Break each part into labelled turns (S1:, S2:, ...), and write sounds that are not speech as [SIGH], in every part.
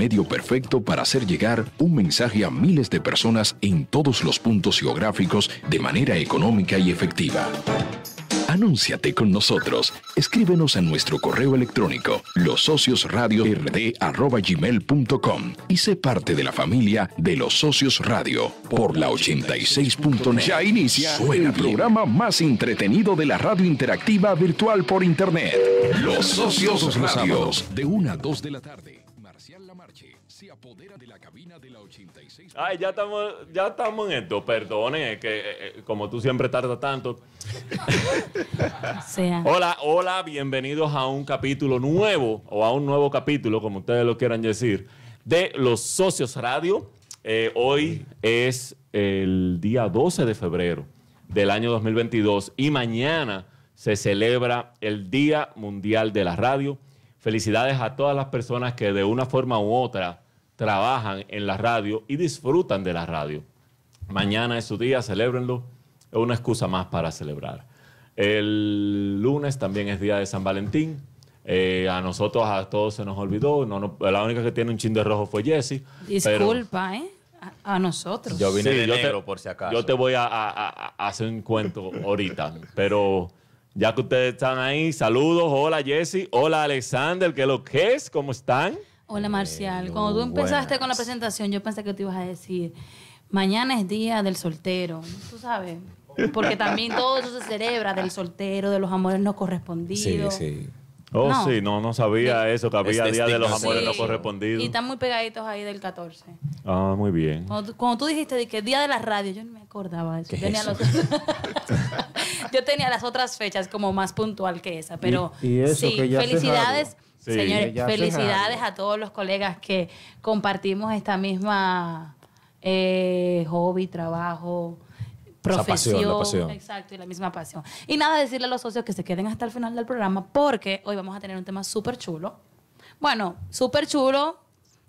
S1: medio perfecto para hacer llegar un mensaje a miles de personas en todos los puntos geográficos de manera económica y efectiva. Anúnciate con nosotros. Escríbenos a nuestro correo electrónico losociosradiord@gmail.com y sé parte de la familia de los socios radio por la 86.net. Ya inicia el programa más entretenido de la radio interactiva virtual por internet. Los socios radios de 1 a 2 de la tarde. Se apodera de la cabina de la 86.
S2: Ay, ya estamos, ya estamos en esto. Perdone, que eh, eh, como tú siempre tardas tanto.
S3: Sea.
S2: Hola, hola, bienvenidos a un capítulo nuevo, o a un nuevo capítulo, como ustedes lo quieran decir, de Los Socios Radio. Eh, hoy es el día 12 de febrero del año 2022 y mañana se celebra el Día Mundial de la Radio. Felicidades a todas las personas que de una forma u otra trabajan en la radio y disfrutan de la radio. Mañana es su día, celébrenlo. Es una excusa más para celebrar. El lunes también es día de San Valentín. Eh, a nosotros, a todos se nos olvidó. No, no- la única que tiene un chin de rojo fue Jessie. pero-
S3: Disculpa, ¿eh? A, a nosotros.
S4: Yo vine
S2: Sí,
S4: de
S2: yo te-
S4: negro, por si acaso.
S2: Yo te voy a, a- a- a hacer un cuento ahorita, pero ya que ustedes están ahí, saludos. Hola Jesse, hola Alexander, ¿qué lo que es? ¿Cómo están?
S3: Hola, Marcial. Cuando tú empezaste con la presentación, yo pensé que te ibas a decir, mañana es día del soltero. Tú sabes. Porque también todo eso se celebra del soltero, de los amores no
S4: Sí,
S3: correspondidos.
S4: sí.
S2: Oh,
S3: No.
S2: sí, no, no sabía eso, que había
S4: Este
S2: Día de los Amores
S4: sí.
S2: no
S3: Y
S2: correspondidos.
S3: están muy pegaditos ahí del 14.
S2: Ah, muy bien.
S3: Cuando tú, cuando tú dijiste de que día de la radio, yo no me acordaba de eso.
S4: ¿Qué es
S3: Tenía
S4: eso?
S3: los- [LAUGHS] [LAUGHS] yo tenía las otras fechas como más puntual que esa, pero
S5: Y- y eso
S3: sí,
S5: que ya hace
S3: felicidades.
S2: Sí.
S3: señores, felicidades a todos los colegas que compartimos esta misma eh, hobby, trabajo, profesión,
S4: pasión.
S3: exacto, y la misma pasión. Y nada, decirle a los socios que se queden hasta el final del programa porque hoy vamos a tener un tema súper chulo. Bueno, súper chulo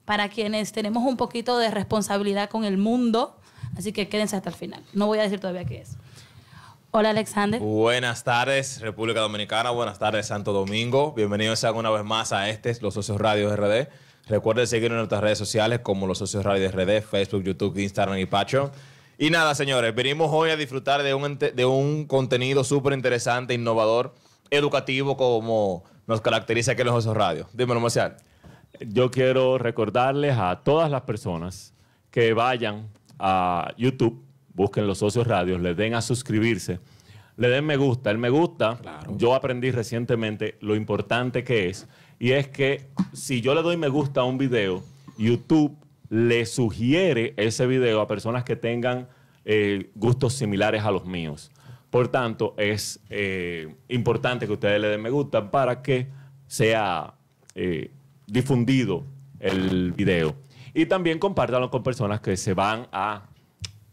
S3: para quienes tenemos un poquito de responsabilidad con el mundo, así que quédense hasta el final. No voy a decir todavía qué es. Hola Alexander.
S4: Buenas tardes, República Dominicana. Buenas tardes, Santo Domingo. Bienvenidos una vez más a este, Los Socios Radio RD. Recuerden seguirnos en nuestras redes sociales como Los Socios Radio RD, Facebook, YouTube, Instagram y Patreon. Y nada, señores, venimos hoy a disfrutar de un, ente- de un contenido súper interesante, innovador, educativo, como nos caracteriza aquí en Los Socios Radio. Dímelo, Marcial.
S2: Yo quiero recordarles a todas las personas que vayan a YouTube, busquen los socios radios, le den a suscribirse, le den me gusta. El me gusta, yo aprendí recientemente lo importante que es, y es que si yo le doy me gusta a un video, YouTube le sugiere ese video a personas que tengan eh, gustos similares a los míos. Por tanto, es eh, importante que ustedes le den me gusta para que sea eh, difundido el video. Y también compártanlo con personas que se van a,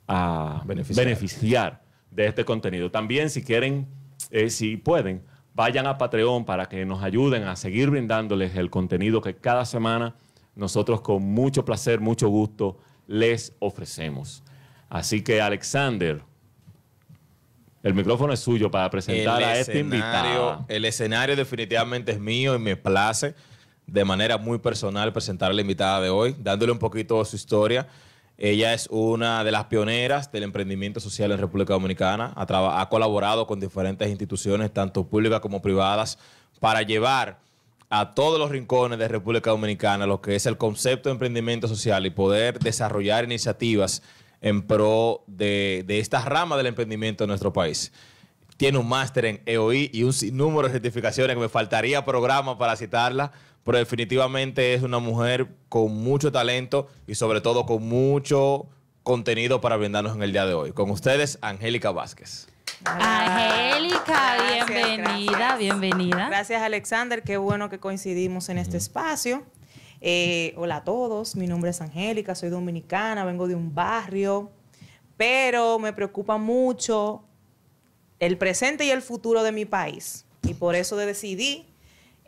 S2: a
S4: Beneficiar.
S2: beneficiar. de este contenido. También, si quieren, eh, si pueden, vayan a Patreon para que nos ayuden a seguir brindándoles el contenido que cada semana nosotros con mucho placer, mucho gusto les ofrecemos. Así que, Alexander, el micrófono es suyo para presentar a este invitado.
S4: El escenario definitivamente es mío y me place de manera muy personal presentar a la invitada de hoy, dándole un poquito de su historia. Ella es una de las pioneras del emprendimiento social en República Dominicana. Ha, colaborado con diferentes instituciones, tanto públicas como privadas, para llevar a todos los rincones de República Dominicana lo que es el concepto de emprendimiento social y poder desarrollar iniciativas en pro de, de esta rama del emprendimiento en nuestro país. Tiene un máster en EOI y un sinnúmero de certificaciones que me faltaría programa para citarla, pero definitivamente es una mujer con mucho talento y sobre todo con mucho contenido para brindarnos en el día de hoy. Con ustedes, Angélica Vázquez.
S3: Angélica, bienvenida,
S6: gracias.
S3: bienvenida.
S6: Gracias, Alexander. Qué bueno que coincidimos en este espacio. Eh, hola a todos, mi nombre es Angélica, soy dominicana, vengo de un barrio, pero me preocupa mucho el presente y el futuro de mi país. Y por eso decidí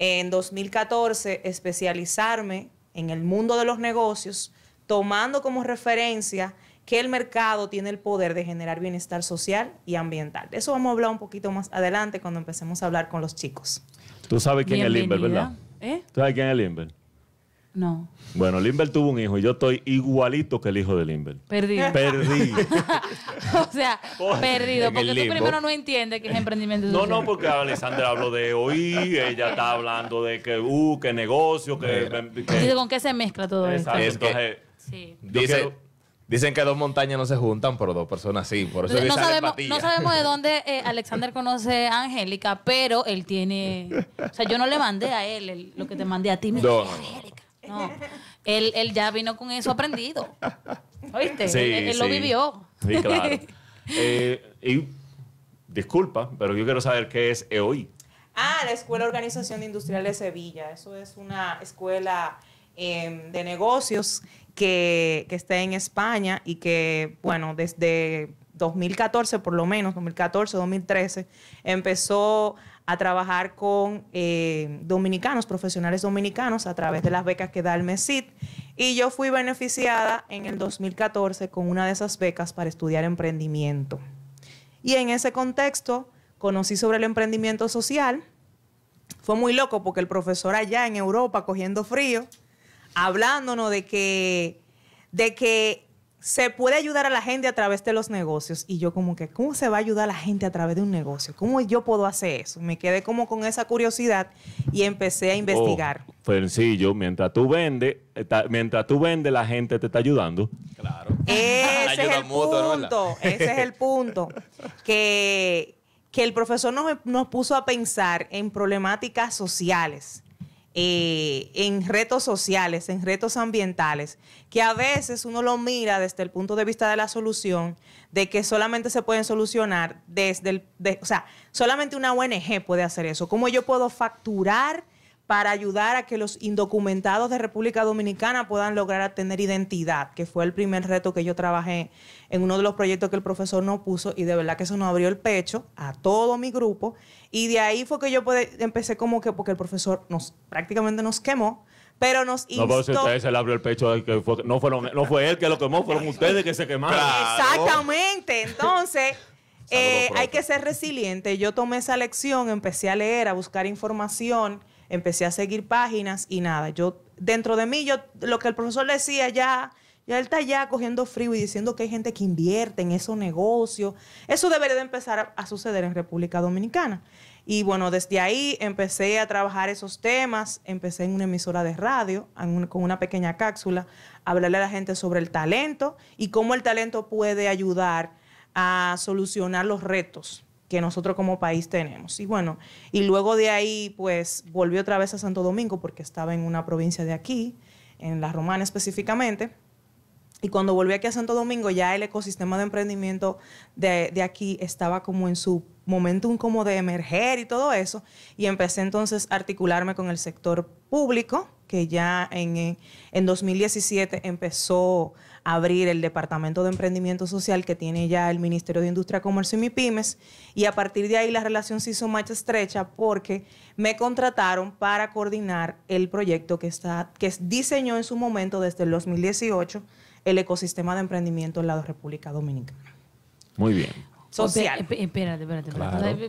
S6: en 2014 especializarme en el mundo de los negocios, tomando como referencia que el mercado tiene el poder de generar bienestar social y ambiental. De eso vamos a hablar un poquito más adelante cuando empecemos a hablar con los chicos.
S2: Tú sabes quién es Limber,
S3: Bienvenida.
S2: ¿verdad?
S3: ¿Eh?
S2: ¿Tú sabes quién es Limber?
S3: No.
S2: Bueno, Limber tuvo un hijo y yo estoy igualito que el hijo de Limber.
S3: Perdido.
S2: Perdí. [LAUGHS]
S3: o sea, perdido.
S4: En
S3: Porque
S4: el
S3: tú
S4: limbo.
S3: primero no entiendes que es emprendimiento
S2: No,
S3: social.
S2: no, porque Alexander habló de oír, ella está hablando de que, uh, que negocio, que... que-
S3: Dice, ¿con qué se mezcla todo esto?
S2: Exacto,
S4: Es que-
S2: entonces...
S3: Sí.
S2: Yo
S4: Dice-
S2: quiero-
S4: Dicen que dos montañas no se juntan, pero dos personas sí. Por eso
S3: no, sabemos, no sabemos de [LAUGHS] dónde eh, Alexander conoce a Angélica, pero él tiene. O sea, yo no le mandé a él el- lo que te mandé a ti. Mira,
S4: No, no.
S3: Él, él ya vino con eso aprendido. ¿Oíste?
S2: Sí,
S3: él él lo vivió.
S2: Sí, claro. Eh, y disculpa, pero yo quiero saber qué es EOI.
S6: Ah, la Escuela de Organización Industrial de Sevilla. Eso es una escuela em, de negocios que, que está en España y que, bueno, desde 2014 por lo menos, 2014, 2013, empezó a trabajar con eh, dominicanos, profesionales dominicanos, a través de las becas que da el MESID. Y yo fui beneficiada en el 2014 con una de esas becas para estudiar emprendimiento. Y en ese contexto conocí sobre el emprendimiento social. Fue muy loco porque el profesor allá en Europa cogiendo frío, hablándonos de que, de que se puede ayudar a la gente a través de los negocios. Y yo como que, ¿cómo se va a ayudar a la gente a través de un negocio? ¿Cómo yo puedo hacer eso? Me quedé como con esa curiosidad y empecé a investigar.
S2: Oh, sencillo, mientras tú vendes, está- mientras tú vendes, la gente te está ayudando.
S4: Claro.
S6: Ese [LAUGHS] es el punto, ese es el punto. Que, que el profesor nos, nos puso a pensar en problemáticas sociales, eh, en retos sociales, en retos ambientales, que a veces uno lo mira desde el punto de vista de la solución, de que solamente se pueden solucionar desde el, de- o sea, solamente una ONG puede hacer eso. ¿Cómo yo puedo facturar para ayudar a que los indocumentados de República Dominicana puedan lograr tener identidad, que fue el primer reto que yo trabajé en uno de los proyectos que el profesor nos puso y de verdad que eso nos abrió el pecho a todo mi grupo y de ahí fue que yo pude- empecé como que porque el profesor nos prácticamente nos quemó, pero nos
S2: No, pero si
S6: instó-
S2: ustedes se le abrió el pecho, que fue- no, fueron, no fue él que lo quemó, fueron ustedes que se quemaron.
S4: Claro.
S6: Exactamente. Entonces, [LAUGHS] eh, hay que ser resiliente. Yo tomé esa lección, empecé a leer, a buscar información, empecé a seguir páginas y nada. Yo, dentro de mí, yo, lo que el profesor decía ya, ya él está ya cogiendo frío y diciendo que hay gente que invierte en esos negocios. Eso debería de empezar a, suceder en República Dominicana. Y bueno, desde ahí empecé a trabajar esos temas, empecé en una emisora de radio, con una pequeña cápsula, a hablarle a la gente sobre el talento y cómo el talento puede ayudar a solucionar los retos que nosotros como país tenemos. Y bueno, y luego de ahí, pues volví otra vez a Santo Domingo porque estaba en una provincia de aquí, en La Romana específicamente. Y cuando volví aquí a Santo Domingo, ya el ecosistema de emprendimiento de, de aquí estaba como en su momentum como de emerger y todo eso. Y empecé entonces a articularme con el sector público, que ya en, eh, en 2017 empezó abrir el Departamento de Emprendimiento Social que tiene ya el Ministerio de Industria, Comercio y MIPIMES. Y a partir de ahí la relación se hizo más estrecha porque me contrataron para coordinar el proyecto que, está, que diseñó en su momento desde el 2018 el ecosistema de emprendimiento en la República Dominicana.
S2: Muy bien.
S6: Social.
S3: Espe- Espérate, espérate. espérate.
S4: Claro.
S3: O sea,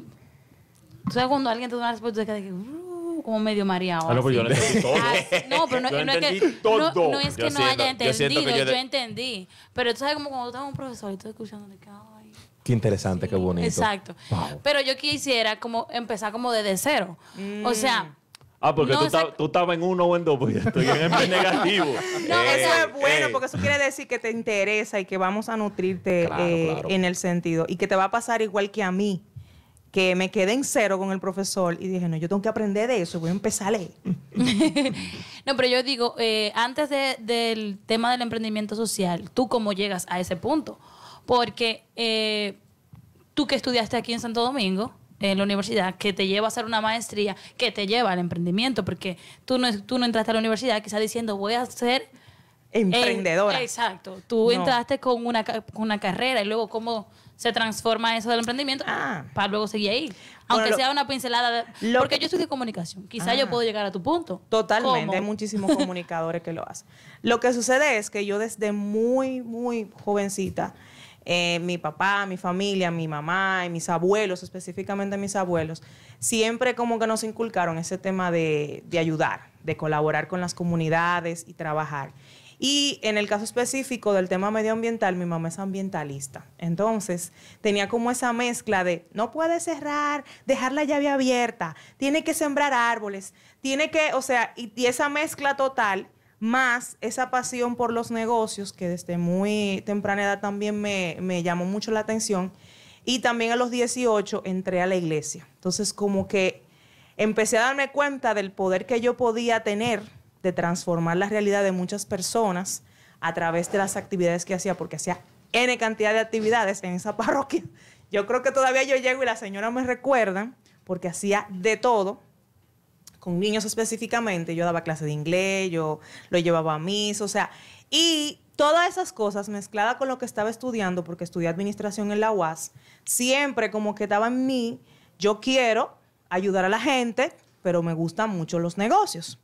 S3: Tú sabes cuando alguien te da una respuesta, quedas que, uh, como medio mareado.
S2: Ah, no, pues yo lo entendí todo.
S3: Ah, no, pero no,
S2: Yo
S3: no es que, no, no es que
S4: Yo
S3: no
S4: siento-
S3: haya entendido,
S4: yo
S3: yo,
S4: de-
S3: entendí. Pero tú sabes como cuando tú estás un profesor y estás escuchando de que, ay,
S4: Qué interesante, qué bonito.
S3: Exacto. Pero yo quisiera como empezar como desde cero. O sea,
S2: Ah, porque
S3: No,
S2: tú, estabas- en uno o en dos, pues estoy en el [LAUGHS] negativo.
S3: No,
S6: eso
S3: o sea,
S6: es bueno porque eso quiere decir que te interesa y que vamos a nutrirte
S4: Claro,
S6: eh,
S4: claro.
S6: en el sentido y que te va a pasar igual que a mí que me quedé en cero con el profesor y dije no yo tengo que aprender de eso voy a empezar a leer [LAUGHS]
S3: no, pero yo digo, eh, antes de- del tema del emprendimiento social, ¿tú cómo llegas a ese punto? Porque eh, tú que estudiaste aquí en Santo Domingo, en la universidad, que te lleva a hacer una maestría, que te lleva al emprendimiento, porque tú no, tú no entraste a la universidad quizás diciendo, voy a ser...
S6: emprendedora
S3: Eh, exacto. Tú
S6: No.
S3: entraste con una, con una carrera y luego cómo se transforma eso del emprendimiento
S6: Ah.
S3: para luego seguir ahí. Aunque sea una pincelada. de- porque
S6: que-
S3: yo estudié comunicación. Quizá
S6: Ah.
S3: yo puedo llegar a tu punto.
S6: Totalmente,
S3: ¿Cómo?
S6: hay muchísimos [LAUGHS] comunicadores que lo hacen. Lo que sucede es que yo desde muy, muy jovencita, eh, mi papá, mi familia, mi mamá y mis abuelos, específicamente mis abuelos, siempre como que nos inculcaron ese tema de, de ayudar, de colaborar con las comunidades y trabajar. Y en el caso específico del tema medioambiental, mi mamá es ambientalista. Entonces, tenía como esa mezcla de no puede cerrar, dejar la llave abierta, tiene que sembrar árboles, tiene que, o sea, y, esa mezcla total, más esa pasión por los negocios, que desde muy temprana edad también me, me llamó mucho la atención. Y también a los 18 entré a la iglesia. Entonces, como que empecé a darme cuenta del poder que yo podía tener de transformar la realidad de muchas personas a través de las actividades que hacía, porque hacía N cantidad de actividades en esa [LAUGHS] parroquia. Yo creo que todavía yo llego y la señora me recuerda, porque hacía de todo, con niños específicamente. Yo daba clase de inglés, yo lo llevaba a mis, o sea, y todas esas cosas mezcladas con lo que estaba estudiando, porque estudié administración en la UAS, siempre como que estaba en mí, yo quiero ayudar a la gente, pero me gustan mucho los negocios.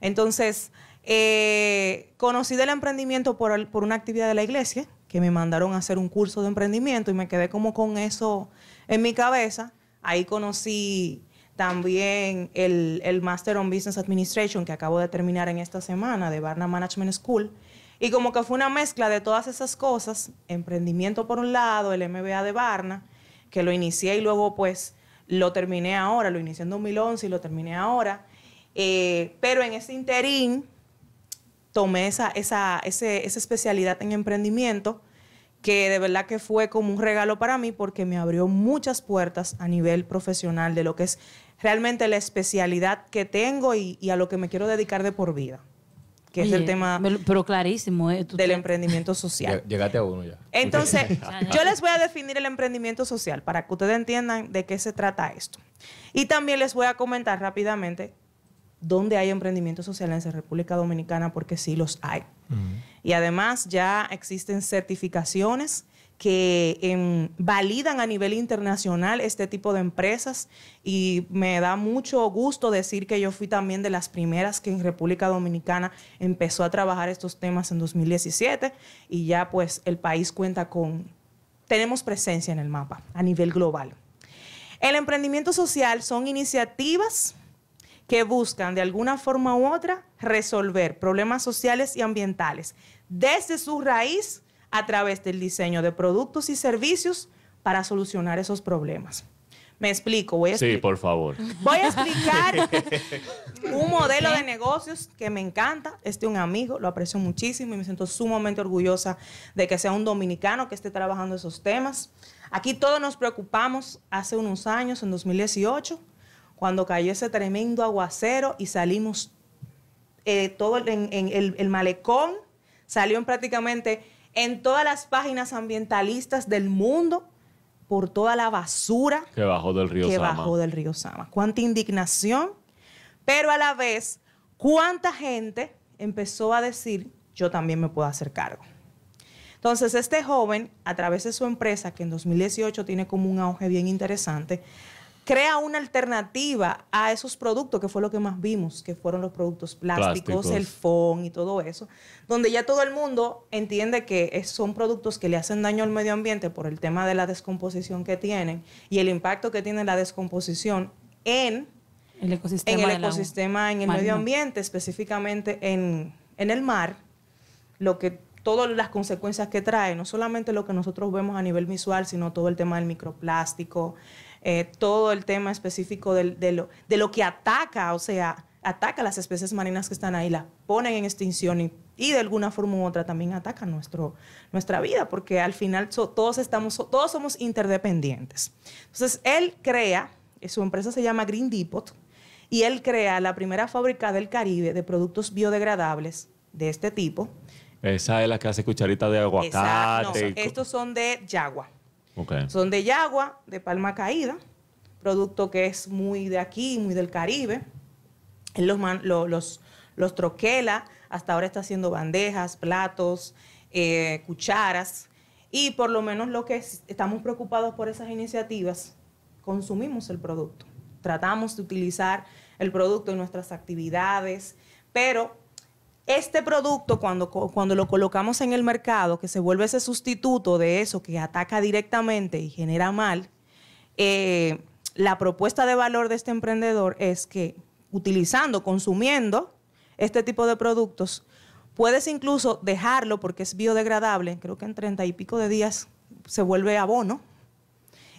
S6: Entonces, eh, conocí del emprendimiento por, por una actividad de la iglesia, que me mandaron a hacer un curso de emprendimiento y me quedé como con eso en mi cabeza. Ahí conocí también el, el Master on Business Administration que acabo de terminar en esta semana de Barna Management School. Y como que fue una mezcla de todas esas cosas, emprendimiento por un lado, el MBA de Barna, que lo inicié y luego pues lo terminé ahora, lo inicié en 2011 y lo terminé ahora. Eh, pero en ese interín tomé esa, esa, ese- esa especialidad en emprendimiento que de verdad que fue como un regalo para mí porque me abrió muchas puertas a nivel profesional de lo que es realmente la especialidad que tengo y, y a lo que me quiero dedicar de por vida, que es el tema
S3: Pero clarísimo. eh, tú-
S6: del emprendimiento social.
S4: Lle- Llegaste a uno ya.
S6: Entonces, [LAUGHS] yo les voy a definir el emprendimiento social para que ustedes entiendan de qué se trata esto. Y también les voy a comentar rápidamente dónde hay emprendimiento social en República Dominicana, porque sí los hay. Y además ya existen certificaciones que em, validan a nivel internacional este tipo de empresas y me da mucho gusto decir que yo fui también de las primeras que en República Dominicana empezó a trabajar estos temas en 2017 y ya pues el país cuenta con, tenemos presencia en el mapa a nivel global. El emprendimiento social son iniciativas que buscan de alguna forma u otra resolver problemas sociales y ambientales desde su raíz a través del diseño de productos y servicios para solucionar esos problemas. Me explico, voy a,
S2: Sí,
S6: expli-
S2: por favor.
S6: voy a explicar [LAUGHS] un modelo de negocios que me encanta. Este es un amigo, lo aprecio muchísimo y me siento sumamente orgullosa de que sea un dominicano que esté trabajando esos temas. Aquí todos nos preocupamos hace unos años, en 2018, cuando cayó ese tremendo aguacero y salimos eh, todo en, en el, el malecón, salió en prácticamente en todas las páginas ambientalistas del mundo por toda la basura
S2: Que bajó del río
S6: que
S2: Sama.
S6: bajó del río Sama. Cuánta indignación, pero a la vez, cuánta gente empezó a decir, yo también me puedo hacer cargo. Entonces, este joven, a través de su empresa, que en 2018 tiene como un auge bien interesante, crea una alternativa a esos productos, que fue lo que más vimos, que fueron los productos plásticos,
S2: Plásticos.
S6: el FON y todo eso, donde ya todo el mundo entiende que son productos que le hacen daño al medio ambiente por el tema de la descomposición que tienen y el impacto que tiene la descomposición en
S3: El ecosistema.
S6: en el ecosistema, en el medio ambiente, específicamente en, en el mar, lo que todas las consecuencias que trae, no solamente lo que nosotros vemos a nivel visual, sino todo el tema del microplástico, eh, todo el tema específico del- de, lo, de lo que ataca, o sea, ataca a las especies marinas que están ahí, las ponen en extinción y, y de alguna forma u otra también ataca nuestro, nuestra vida, porque al final so- todos, estamos, todos somos interdependientes. Entonces, él crea, eh, su empresa se llama Green Depot, y él crea la primera fábrica del Caribe de productos biodegradables de este tipo.
S2: Esa es la que hace cucharita de
S6: Esa- no,
S2: aguacate.
S6: estos son de Yagua. Son de Yagua, de palma caída, producto que es muy de aquí, muy del Caribe. Los, troquela, hasta ahora está haciendo bandejas, platos, eh, cucharas. Y por lo menos lo que es- estamos preocupados por esas iniciativas, consumimos el producto. Tratamos de utilizar el producto en nuestras actividades, pero este producto, cuando, cuando lo colocamos en el mercado, que se vuelve ese sustituto de eso que ataca directamente y genera mal, eh, la propuesta de valor de este emprendedor es que utilizando, consumiendo este tipo de productos, puedes incluso dejarlo porque es biodegradable, creo que en treinta y pico de días se vuelve abono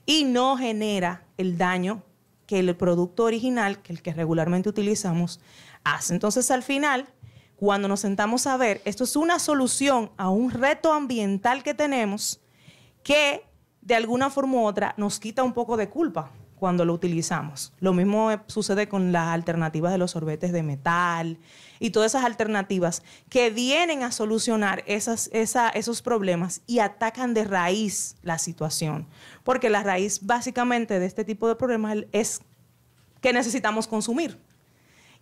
S6: y no genera el daño que el producto original, que el que regularmente utilizamos, hace. Entonces, al final, cuando nos sentamos a ver, esto es una solución a un reto ambiental que tenemos que de alguna forma u otra nos quita un poco de culpa cuando lo utilizamos. Lo mismo sucede con las alternativas de los sorbetes de metal y todas esas alternativas que vienen a solucionar esos problemas y atacan de raíz la situación. Porque la raíz básicamente de este tipo de problemas es que necesitamos consumir.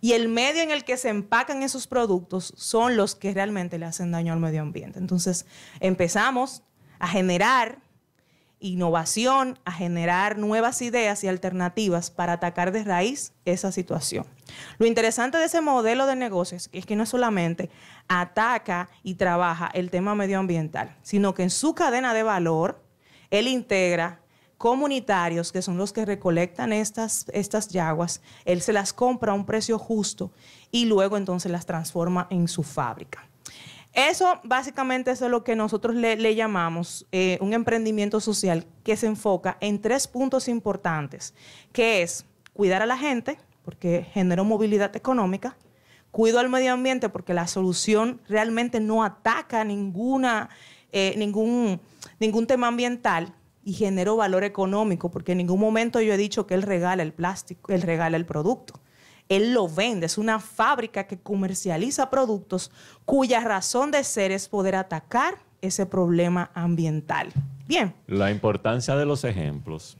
S6: Y el medio en el que se empacan esos productos son los que realmente le hacen daño al medio ambiente. Entonces empezamos a generar innovación, a generar nuevas ideas y alternativas para atacar de raíz esa situación. Lo interesante de ese modelo de negocios es que no solamente ataca y trabaja el tema medioambiental, sino que en su cadena de valor, él integra comunitarios, que son los que recolectan estas, estas yaguas, él se las compra a un precio justo y luego entonces las transforma en su fábrica. Eso básicamente es lo que nosotros le, llamamos eh, un emprendimiento social que se enfoca en tres puntos importantes, que es cuidar a la gente, porque generó movilidad económica, cuido al medio ambiente, porque la solución realmente no ataca ninguna, eh, ningún, ningún tema ambiental, y generó valor económico, porque en ningún momento yo he dicho que él regala el plástico, él regala el producto. Él lo vende, es una fábrica que comercializa productos cuya razón de ser es poder atacar ese problema ambiental. Bien,
S2: La importancia de los ejemplos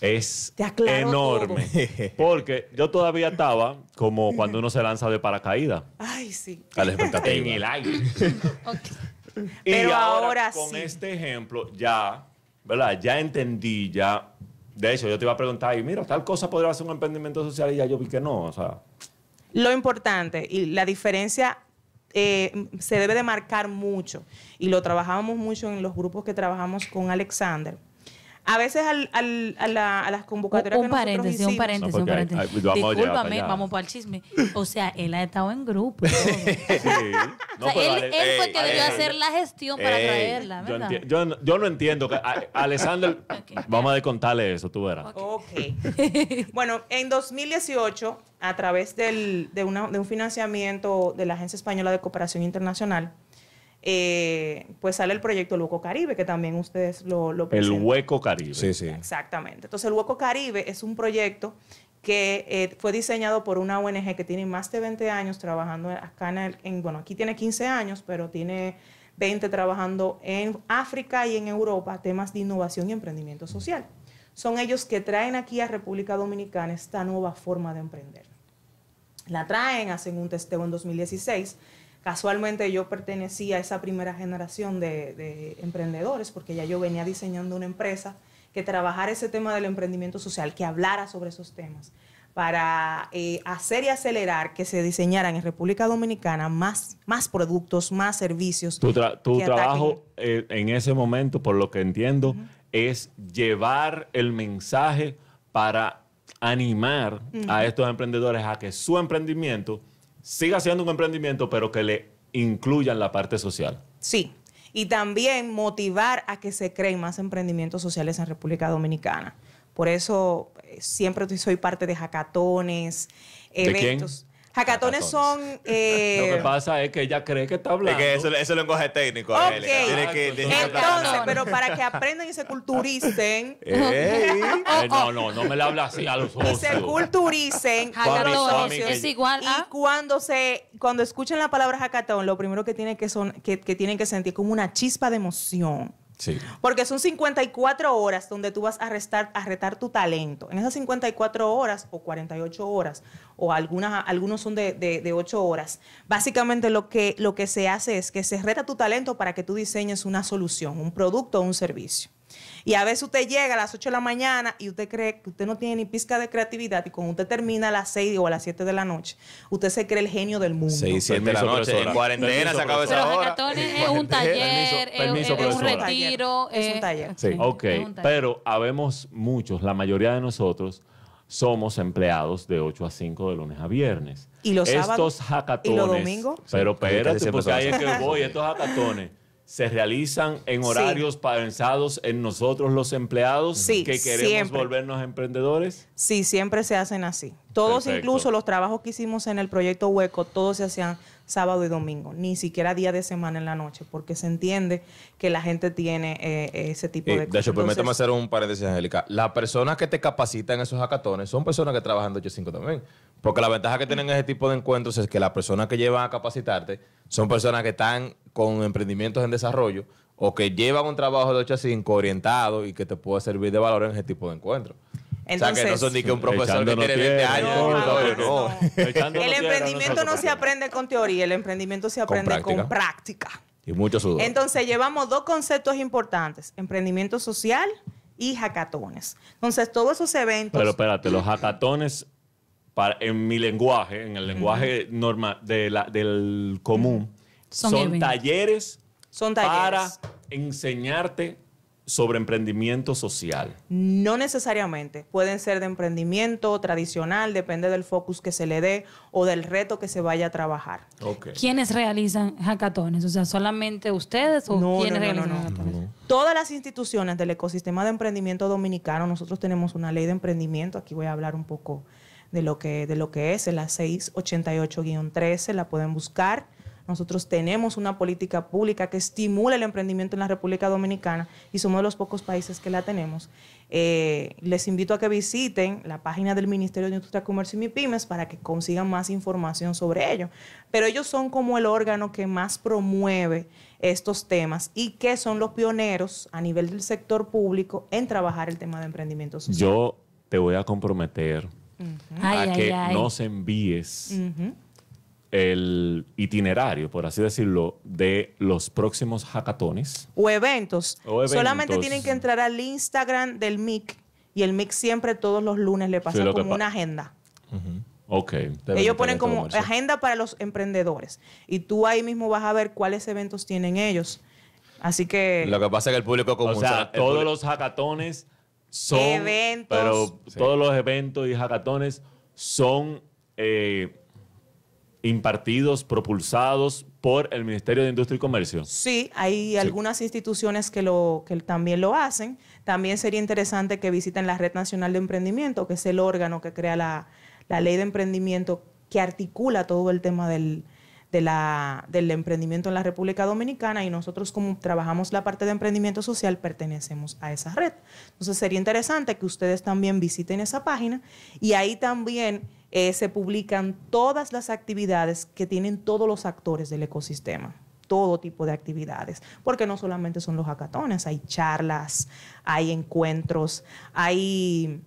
S2: es enorme. [LAUGHS] Porque yo todavía estaba como cuando uno se lanza de paracaídas
S6: ay sí.
S4: A la expectativa.
S2: en el aire. [LAUGHS] Y
S6: Pero
S2: ahora,
S6: ahora
S2: con
S6: sí.
S2: este ejemplo, ya, ¿verdad? Ya entendí, ya. De hecho, yo te iba a preguntar, y mira, tal cosa podría ser un emprendimiento social y ya yo vi que no. O sea,
S6: Lo importante y la diferencia eh, se debe de marcar mucho y lo trabajábamos mucho en los grupos que trabajamos con Alexander. A veces al- al- a, la- a las convocatorias
S3: Un,
S6: que nosotros
S3: paréntesis, un
S6: hicimos-
S3: paréntesis,
S2: No,
S3: un paréntesis.
S2: hay- vamos a llegar para
S3: Discúlpame,
S2: allá.
S3: vamos para el chisme. O sea, él ha estado en grupo. [LAUGHS]
S2: sí. No,
S3: o sea, él, él fue el que debió
S4: ey.
S3: hacer la gestión para
S4: Ey.
S3: traerla,
S2: yo,
S3: ¿verdad?
S2: yo no- yo no entiendo. Que, a- Alexander, [LAUGHS]
S3: Ok.
S2: vamos a descontarle eso, tú verás.
S6: Ok. [LAUGHS] bueno, en 2018, a través del- de, una- de un financiamiento de la Agencia Española de Cooperación Internacional, eh, pues sale el proyecto El Hueco Caribe, que también ustedes lo, lo
S2: El
S6: presentan.
S2: hueco caribe.
S4: Sí, sí.
S6: Exactamente. Entonces, el Hueco Caribe es un proyecto que eh, fue diseñado por una ONG que tiene más de 20 años trabajando acá en, el- en- bueno, aquí tiene 15 años, pero tiene 20 trabajando en África y en Europa temas de innovación y emprendimiento social. Son ellos que traen aquí a República Dominicana esta nueva forma de emprender. La traen, hacen un testeo en 2016. Casualmente yo pertenecía a esa primera generación de, de emprendedores porque ya yo venía diseñando una empresa que trabajara ese tema del emprendimiento social, que hablara sobre esos temas, para eh, hacer y acelerar que se diseñaran en República Dominicana más, más productos, más servicios.
S2: Tu, tra- tu
S6: que
S2: trabajo eh, en ese momento, por lo que entiendo, es llevar el mensaje para animar a estos emprendedores a que su emprendimiento siga siendo un emprendimiento, pero que le incluyan la parte social.
S6: Sí. Y también motivar a que se creen más emprendimientos sociales en República Dominicana. Por eso eh, siempre soy parte de hackatones,
S2: ¿De quién?
S6: Hackatones son... eh,
S2: Lo que pasa es que ella cree que está
S4: Es
S2: hablando.
S4: que eso, eso es lenguaje técnico,
S6: Ok.
S4: Angélica. Tiene que, tiene que
S6: Entonces, pero para que aprendan y se culturicen, [LAUGHS]
S4: Ey.
S2: Eh, no, no, no me le habla así a los
S6: y se culturicen
S3: Hackathon
S6: los
S2: Fami,
S6: socios.
S3: es igual
S6: y cuando se cuando escuchen la palabra hackathon, lo primero que tienen que son que, que tienen que sentir como una chispa de emoción. Porque son 54 horas donde tú vas a, restar, a retar tu talento. En esas 54 horas o 48 horas, o algunas, algunos son de, de, de 8 horas, básicamente lo que, lo que se hace es que se reta tu talento para que tú diseñes una solución, un producto o un servicio. Y a veces usted llega a las 8 de la mañana y usted cree que usted no tiene ni pizca de creatividad y cuando usted termina a las 6 o a las 7 de la noche, usted se cree el genio del mundo.
S4: 6, 7 de la noche.
S2: profesora.
S4: En cuarentena
S2: Permiso,
S4: se acaba
S3: Pero
S4: esa hora.
S3: es un taller, es-
S2: permiso,
S3: es, un retiro.
S6: Es un
S3: eh,
S6: taller.
S4: Sí.
S2: Ok, pero habemos muchos, la mayoría de nosotros, somos empleados de 8 a 5 de lunes a viernes.
S6: ¿Y los
S2: Estos
S6: sábados?
S2: hackatones.
S6: ¿Y los domingos?
S2: Pero espérate, porque ahí es que voy. [LAUGHS] Estos hackatones se realizan en
S6: Sí.
S2: horarios pensados en nosotros los empleados
S6: Sí,
S2: que queremos
S6: siempre.
S2: volvernos emprendedores.
S6: Sí, siempre se hacen así. Todos,
S2: Perfecto.
S6: incluso los trabajos que hicimos en el proyecto Hueco, todos se hacían sábado y domingo, ni siquiera día de semana en la noche, porque se entiende que la gente tiene eh, ese tipo
S4: Y,
S6: de
S4: de
S6: cosas.
S4: hecho, permítame hacer un paréntesis, Angélica. Las personas que te capacitan en esos hackatones son personas que trabajan de 8 a 5 también. Porque la ventaja que tienen ese tipo de encuentros es que las personas que llevan a capacitarte son personas que están con emprendimientos en desarrollo o que llevan un trabajo de 8 a 5 orientado y que te puede servir de valor en ese tipo de encuentros. o sea, que no son ni que un profesor que tiene 20
S2: tierra,
S4: años.
S6: No,
S4: no,
S6: jamás,
S4: no.
S6: no.
S2: Echándonos
S6: el emprendimiento no se aprende con teoría, el emprendimiento se aprende con
S4: práctica.
S6: práctica.
S4: Y mucho sudor.
S6: Entonces llevamos dos conceptos importantes, emprendimiento social y hackatones. Entonces todos esos eventos...
S2: Pero espérate, los hackatones, para, en mi lenguaje, en el lenguaje normal de la- del común,
S3: Son
S2: talleres,
S6: Son talleres.
S2: para enseñarte sobre emprendimiento social.
S6: No necesariamente. Pueden ser de emprendimiento tradicional, depende del focus que se le dé o del reto que se vaya a trabajar.
S3: ¿Quiénes realizan hackatones? O sea, ¿solamente ustedes o
S6: No,
S3: quiénes
S6: no, no,
S3: realizan
S6: no, no.
S3: hackatones?
S6: Todas las instituciones del ecosistema de emprendimiento dominicano, nosotros tenemos una ley de emprendimiento, aquí voy a hablar un poco de lo que, de lo que es, la 688-13, la pueden buscar. Nosotros tenemos una política pública que estimula el emprendimiento en la República Dominicana y somos de los pocos países que la tenemos. Eh, les invito a que visiten la página del Ministerio de Industria, Comercio y MIPIMES para que consigan más información sobre ello. Pero ellos son como el órgano que más promueve estos temas y que son los pioneros a nivel del sector público en trabajar el tema de emprendimiento social.
S2: Yo te voy a comprometer a
S3: ay,
S2: que
S3: ay.
S2: nos envíes. El itinerario, por así decirlo, de los próximos hackatones.
S6: o eventos.
S2: O
S6: Solamente tienen que entrar al Instagram del MIC y el MIC siempre todos los lunes le pasa
S2: Sí,
S6: como
S2: pa-
S6: una agenda.
S2: Ok.
S6: Ellos ponen como
S4: Comercio.
S6: agenda para los emprendedores y tú ahí mismo vas a ver cuáles eventos tienen ellos. Así que
S4: Lo que pasa es que el público común...
S2: O sea, todos
S4: público-
S2: los hackatones son.
S6: Eventos.
S2: Pero
S4: Sí.
S2: todos los eventos y hackatones son eh, impartidos, propulsados por el Ministerio de Industria y Comercio.
S6: Sí, hay algunas instituciones que, lo, que también lo hacen. También sería interesante que visiten la Red Nacional de Emprendimiento, que es el órgano que crea la, la ley de emprendimiento que articula todo el tema del, de la- del emprendimiento en la República Dominicana y nosotros como trabajamos la parte de emprendimiento social pertenecemos a esa red. Entonces sería interesante que ustedes también visiten esa página y ahí también eh, se publican todas las actividades que tienen todos los actores del ecosistema todo tipo de actividades, porque no solamente son los hackatones, hay charlas, hay encuentros, hay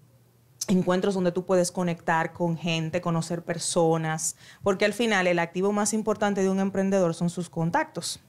S6: encuentros donde tú puedes conectar con gente, conocer personas, porque al final el activo más importante de un emprendedor son sus contactos.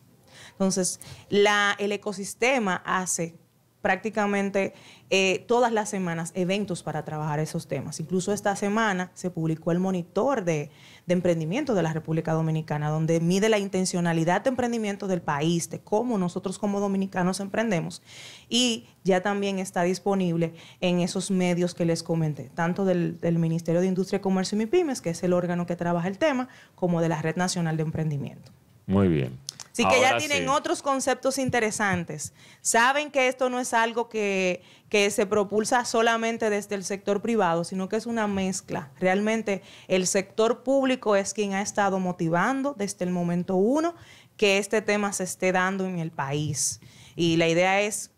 S6: Entonces, el ecosistema hace prácticamente eh, todas las semanas eventos para trabajar esos temas. Incluso esta semana se publicó el monitor de, de emprendimiento de la República Dominicana, donde mide la intencionalidad de emprendimiento del país, de cómo nosotros como dominicanos emprendemos. Y ya también está disponible en esos medios que les comenté, tanto del, del Ministerio de Industria, Comercio y MIPIMES, que es el órgano que trabaja el tema, como de la Red Nacional de Emprendimiento.
S2: Muy bien.
S6: Así que ya tienen
S2: sí.
S6: otros conceptos interesantes. Saben que esto no es algo que, que se propulsa solamente desde el sector privado, sino que es una mezcla. Realmente el sector público es quien ha estado motivando desde el momento uno que este tema se esté dando en el país. Y la idea es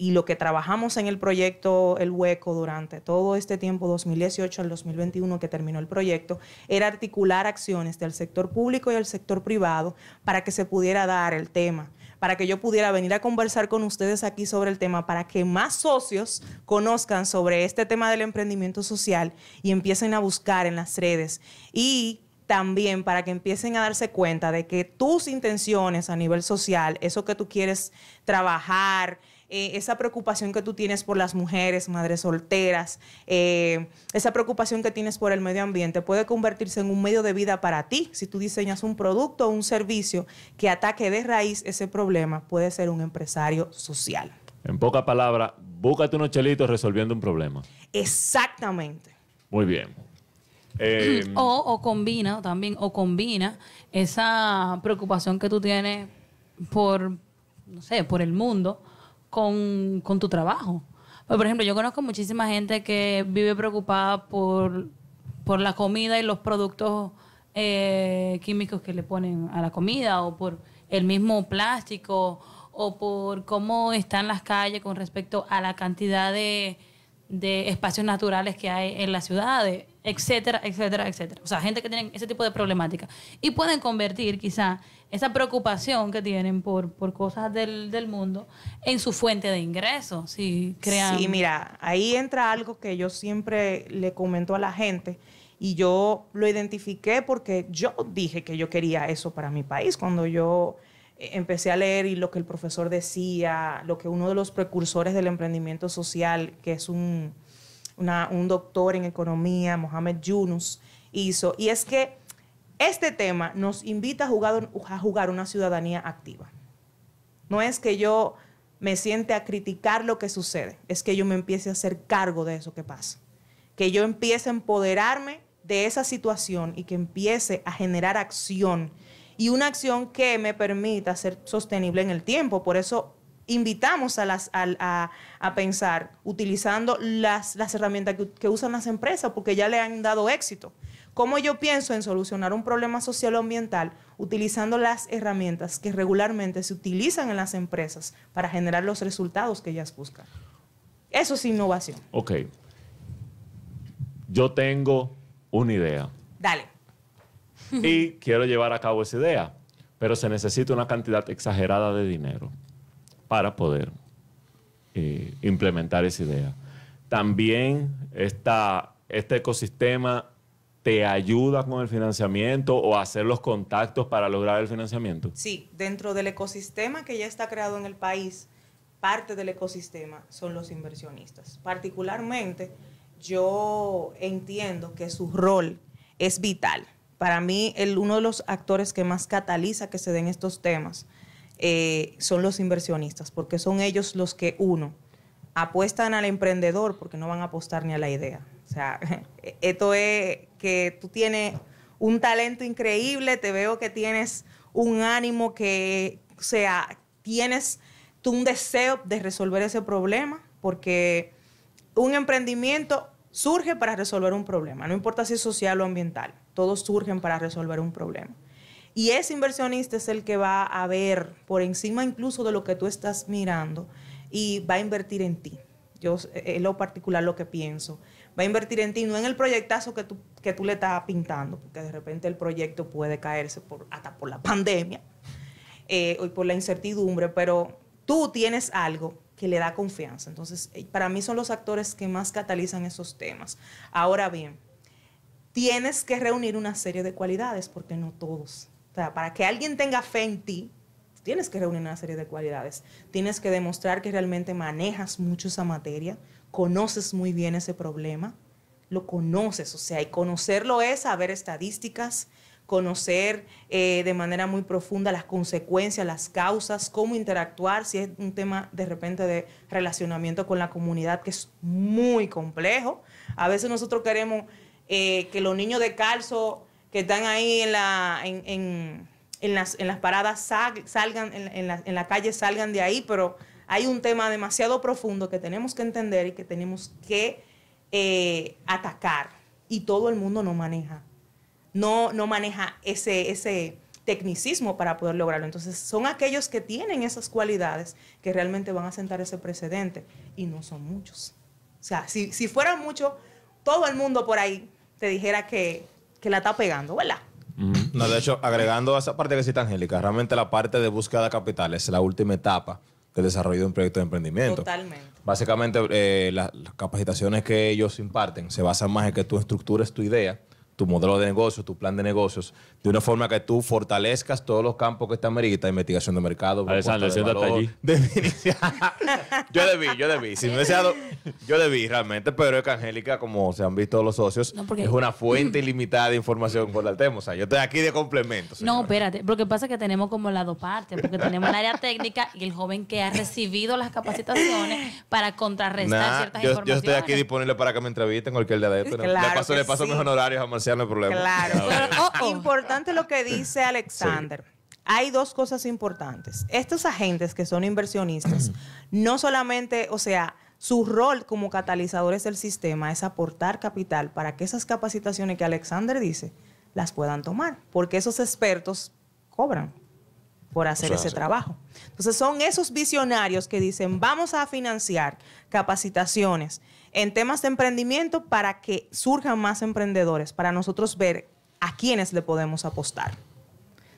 S6: y lo que trabajamos en el proyecto El Hueco durante todo este tiempo, 2018 al 2021 que terminó el proyecto, era articular acciones del sector público y del sector privado para que se pudiera dar el tema, para que yo pudiera venir a conversar con ustedes aquí sobre el tema, para que más socios conozcan sobre este tema del emprendimiento social y empiecen a buscar en las redes. Y también para que empiecen a darse cuenta de que tus intenciones a nivel social, eso que tú quieres trabajar, eh, esa preocupación que tú tienes por las mujeres, madres solteras, eh, esa preocupación que tienes por el medio ambiente puede convertirse en un medio de vida para ti. Si tú diseñas un producto o un servicio que ataque de raíz ese problema, puede ser un empresario social.
S2: En pocas palabras, búscate unos chelitos resolviendo un problema.
S6: Exactamente.
S2: Muy bien. Eh,
S3: O, o combina también, o combina esa preocupación que tú tienes por, no sé, por el mundo con, con tu trabajo. Pues, por ejemplo, yo conozco muchísima gente que vive preocupada por, por la comida y los productos eh, químicos que le ponen a la comida o por el mismo plástico o por cómo están las calles con respecto a la cantidad de, de espacios naturales que hay en las ciudades, etcétera, etcétera, etcétera. O sea, gente que tiene ese tipo de problemática. Y pueden convertir quizá esa preocupación que tienen por, por cosas del, del mundo en su fuente de ingreso, si crean...
S6: Sí, mira, ahí entra algo que yo siempre le comento a la gente y yo lo identifiqué porque yo dije que yo quería eso para mi país cuando yo empecé a leer y lo que el profesor decía, lo que uno de los precursores del emprendimiento social, que es un, un doctor en economía, Mohamed Yunus, hizo, y es que este tema nos invita a jugar, a jugar una ciudadanía activa. No es que yo me siente a criticar lo que sucede, es que yo me empiece a hacer cargo de eso que pasa. Que yo empiece a empoderarme de esa situación y que empiece a generar acción. Y una acción que me permita ser sostenible en el tiempo. Por eso invitamos a, las, a, a- a pensar utilizando las, las herramientas que, que usan las empresas porque ya le han dado éxito. ¿Cómo yo pienso en solucionar un problema social o ambiental utilizando las herramientas que regularmente se utilizan en las empresas para generar los resultados que ellas buscan? Eso es innovación.
S2: ok. Yo tengo una idea
S6: Dale.
S2: Y quiero llevar a cabo esa idea, pero se necesita una cantidad exagerada de dinero para poder eh, implementar esa idea. También esta, este ecosistema te ayuda con el financiamiento o hacer los contactos para lograr el financiamiento.
S6: Sí, dentro del ecosistema que ya está creado en el país, parte del ecosistema son los inversionistas. Particularmente, yo entiendo que su rol es vital. Para mí, uno de los actores que más cataliza que se den estos temas eh, son los inversionistas, porque son ellos los que, uno, apuestan al emprendedor porque no van a apostar ni a la idea. O sea, [LAUGHS] esto es que tú tienes un talento increíble, te veo que tienes un ánimo que, o sea, tienes tú un deseo de resolver ese problema, porque un emprendimiento surge para resolver un problema, no importa si es social o ambiental, todos surgen para resolver un problema. Y ese inversionista es el que va a ver por encima incluso de lo que tú estás mirando y va a invertir en ti. Yo eh, es lo particular lo que pienso. Va a invertir en ti, no en el proyectazo que tú, que tú le estás pintando, porque de repente el proyecto puede caerse por, hasta por la pandemia eh, o por la incertidumbre, pero tú tienes algo que le da confianza. Entonces, eh, para mí son los actores que más catalizan esos temas. Ahora bien, tienes que reunir una serie de cualidades, porque no todos. O sea, para que alguien tenga fe en ti, tienes que reunir una serie de cualidades. Tienes que demostrar que realmente manejas mucho esa materia, conoces muy bien ese problema, lo conoces, o sea, y conocerlo es saber estadísticas, conocer eh, de manera muy profunda las consecuencias, las causas, cómo interactuar, si es un tema de repente de relacionamiento con la comunidad que es muy complejo. A veces nosotros queremos eh, que los niños de calzo que están ahí en, la, en, las, paradas sal- salgan, la, en la calle salgan de ahí, pero hay un tema demasiado profundo que tenemos que entender y que tenemos que eh, atacar. Y todo el mundo no maneja no, no maneja ese, ese tecnicismo para poder lograrlo. Entonces, son aquellos que tienen esas cualidades que realmente van a sentar ese precedente y no son muchos. O sea, si, si fueran muchos, todo el mundo por ahí te dijera que, que la está pegando, ¿verdad?
S4: No, de hecho, agregando a esa parte que cita Angélica, realmente la parte de búsqueda de capital es la última etapa del desarrollo de un proyecto de emprendimiento.
S6: Totalmente.
S4: Básicamente, eh, la- las capacitaciones que ellos imparten se basan más en que tú estructures tu idea, tu modelo de negocio, tu plan de negocios, de una forma que tú fortalezcas todos los campos que están amerita, investigación de mercado,
S2: Alessandro,
S4: propuesta de
S2: siéntate
S4: valor,
S2: allí. [LAUGHS]
S4: definición. [LAUGHS] yo debí, yo debí. Si me hubiese dado, yo debí realmente, pero es que Angélica, como se han visto los socios,
S3: No, porque-
S4: es una fuente [CLEARS THROAT] ilimitada de información con el tema. O sea, yo estoy aquí de complemento.
S3: No, espérate. Lo que pasa es que tenemos como las dos partes, porque tenemos el área técnica y el joven que ha recibido las capacitaciones para contrarrestar
S4: Nah,
S3: ciertas
S4: yo, yo
S3: informaciones.
S4: estoy aquí disponible para que me entrevisten cualquier día de esto.
S6: Claro
S4: le paso, le paso
S6: sí.
S4: mis honorarios a Marcial, no hay problema.
S6: Claro.
S3: Pero, oh, oh.
S6: Importante lo que dice Alexander. Hay dos cosas importantes. Estos agentes que son inversionistas, [CLEARS THROAT] no solamente, o sea, su rol como catalizadores del sistema es aportar capital para que esas capacitaciones que Alexander dice las puedan tomar, porque esos expertos cobran por hacer
S4: O sea,
S6: ese trabajo. Entonces son esos visionarios que dicen, vamos a financiar capacitaciones en temas de emprendimiento para que surjan más emprendedores, para nosotros ver a quiénes le podemos apostar.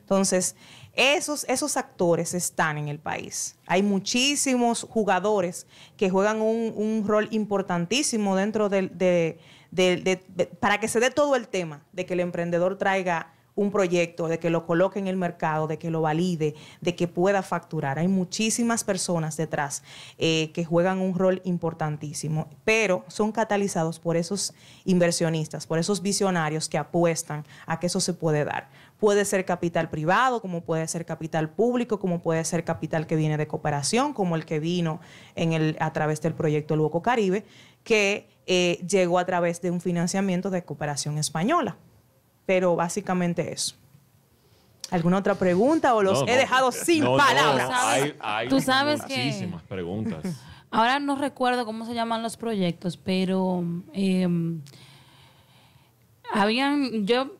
S6: Entonces, esos, esos actores están en el país. Hay muchísimos jugadores que juegan un, un rol importantísimo dentro de- de- para que se dé todo el tema de que el emprendedor traiga un proyecto, de que lo coloque en el mercado, de que lo valide, de que pueda facturar. Hay muchísimas personas detrás eh, que juegan un rol importantísimo, pero son catalizados por esos inversionistas, por esos visionarios que apuestan a que eso se puede dar. Puede ser capital privado, como puede ser capital público, como puede ser capital que viene de cooperación, como el que vino en el, a través del proyecto Luoco Caribe, que eh, llegó a través de un financiamiento de cooperación española. Pero básicamente eso. ¿Alguna otra pregunta o los
S2: No,
S6: he
S2: no.
S6: hay sin
S2: No, no,
S6: palabras?
S2: hay, hay
S3: Tú sabes que-
S2: muchísimas preguntas. [LAUGHS]
S3: Ahora no recuerdo cómo se llaman los proyectos, pero eh, habían, yo,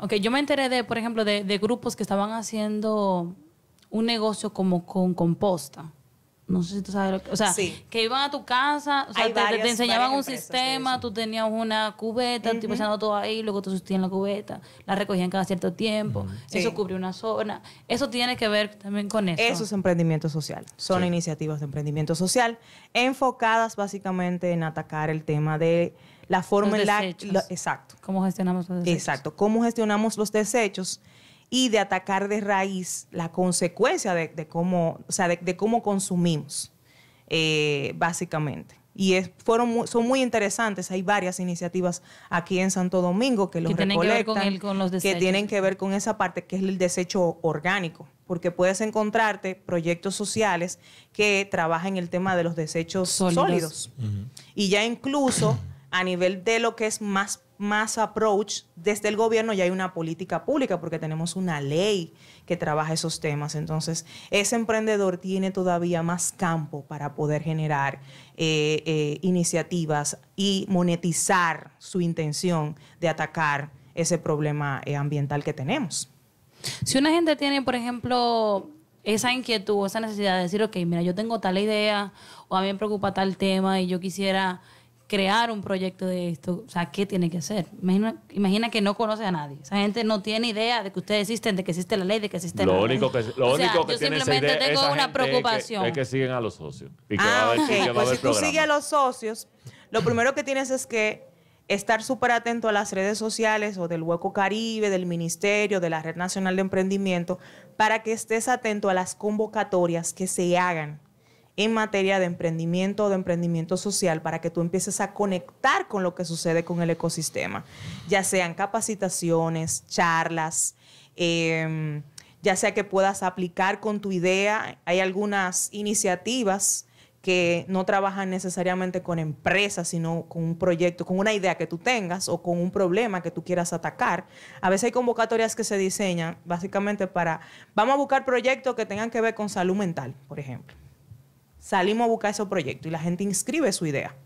S3: ok, yo me enteré de, por ejemplo, de, de grupos que estaban haciendo un negocio como con composta. No sé si tú sabes lo que, o sea,
S6: Sí.
S3: que iban a tu casa, o sea, te, enseñaban un sistema, tú tenías una cubeta, tipo echando todo ahí, luego tú sustías la cubeta, la recogían cada cierto tiempo, eso
S6: Sí.
S3: cubre una zona. Eso tiene que ver también con eso.
S6: Eso es emprendimiento social. Son
S4: Sí.
S6: iniciativas de emprendimiento social enfocadas básicamente en atacar el tema de la forma
S3: Los
S6: en la...
S3: desechos.
S6: lo- exacto.
S3: ¿Cómo gestionamos los desechos?
S6: Exacto. Cómo gestionamos los desechos y de atacar de raíz la consecuencia de, de cómo, o sea, de, de cómo consumimos, eh, básicamente. Y es- fueron mu- son muy interesantes. Hay varias iniciativas aquí en Santo Domingo que los
S3: Que tienen que ver con el- con los
S6: que
S3: desechos.
S6: tienen que ver con esa parte que es el desecho orgánico, porque puedes encontrarte proyectos sociales que trabajan el tema de los desechos
S3: Sólidos.
S6: sólidos. Y ya incluso a nivel de lo que es más, más approach, desde el gobierno ya hay una política pública porque tenemos una ley que trabaja esos temas. Entonces, ese emprendedor tiene todavía más campo para poder generar eh, eh, iniciativas y monetizar su intención de atacar ese problema eh, ambiental que tenemos.
S3: Si una gente tiene, por ejemplo, esa inquietud o esa necesidad de decir, ok, mira, yo tengo tal idea o a mí me preocupa tal tema y yo quisiera crear un proyecto de esto, o sea, ¿qué tiene que hacer? Imagina, imagina que no conoce a nadie. Esa gente no tiene idea de que ustedes existen, de que existe la ley, de que existe
S2: Lo
S3: la
S2: único que, lo
S3: O sea,
S2: único que
S3: yo
S2: tiene esa
S3: simplemente
S2: idea,
S3: tengo
S2: esa
S3: una
S2: gente es que-
S3: preocupación.
S2: Es que, siguen a los socios. Y que va a
S6: Ah,
S2: haber, y
S6: ok.
S2: que va a
S6: Pues
S2: haber
S6: si tú sigues a los socios, lo primero que tienes es que estar súper atento a las redes sociales o del Hueco Caribe, del Ministerio, de la Red Nacional de Emprendimiento, para que estés atento a las convocatorias que se hagan en materia de emprendimiento o de emprendimiento social para que tú empieces a conectar con lo que sucede con el ecosistema, ya sean capacitaciones, charlas, eh, ya sea que puedas aplicar con tu idea. Hay algunas iniciativas que no trabajan necesariamente con empresas, sino con un proyecto, con una idea que tú tengas o con un problema que tú quieras atacar. A veces hay convocatorias que se diseñan básicamente para, vamos a buscar proyectos que tengan que ver con salud mental, por ejemplo. Salimos a buscar esos proyectos y la gente inscribe su idea.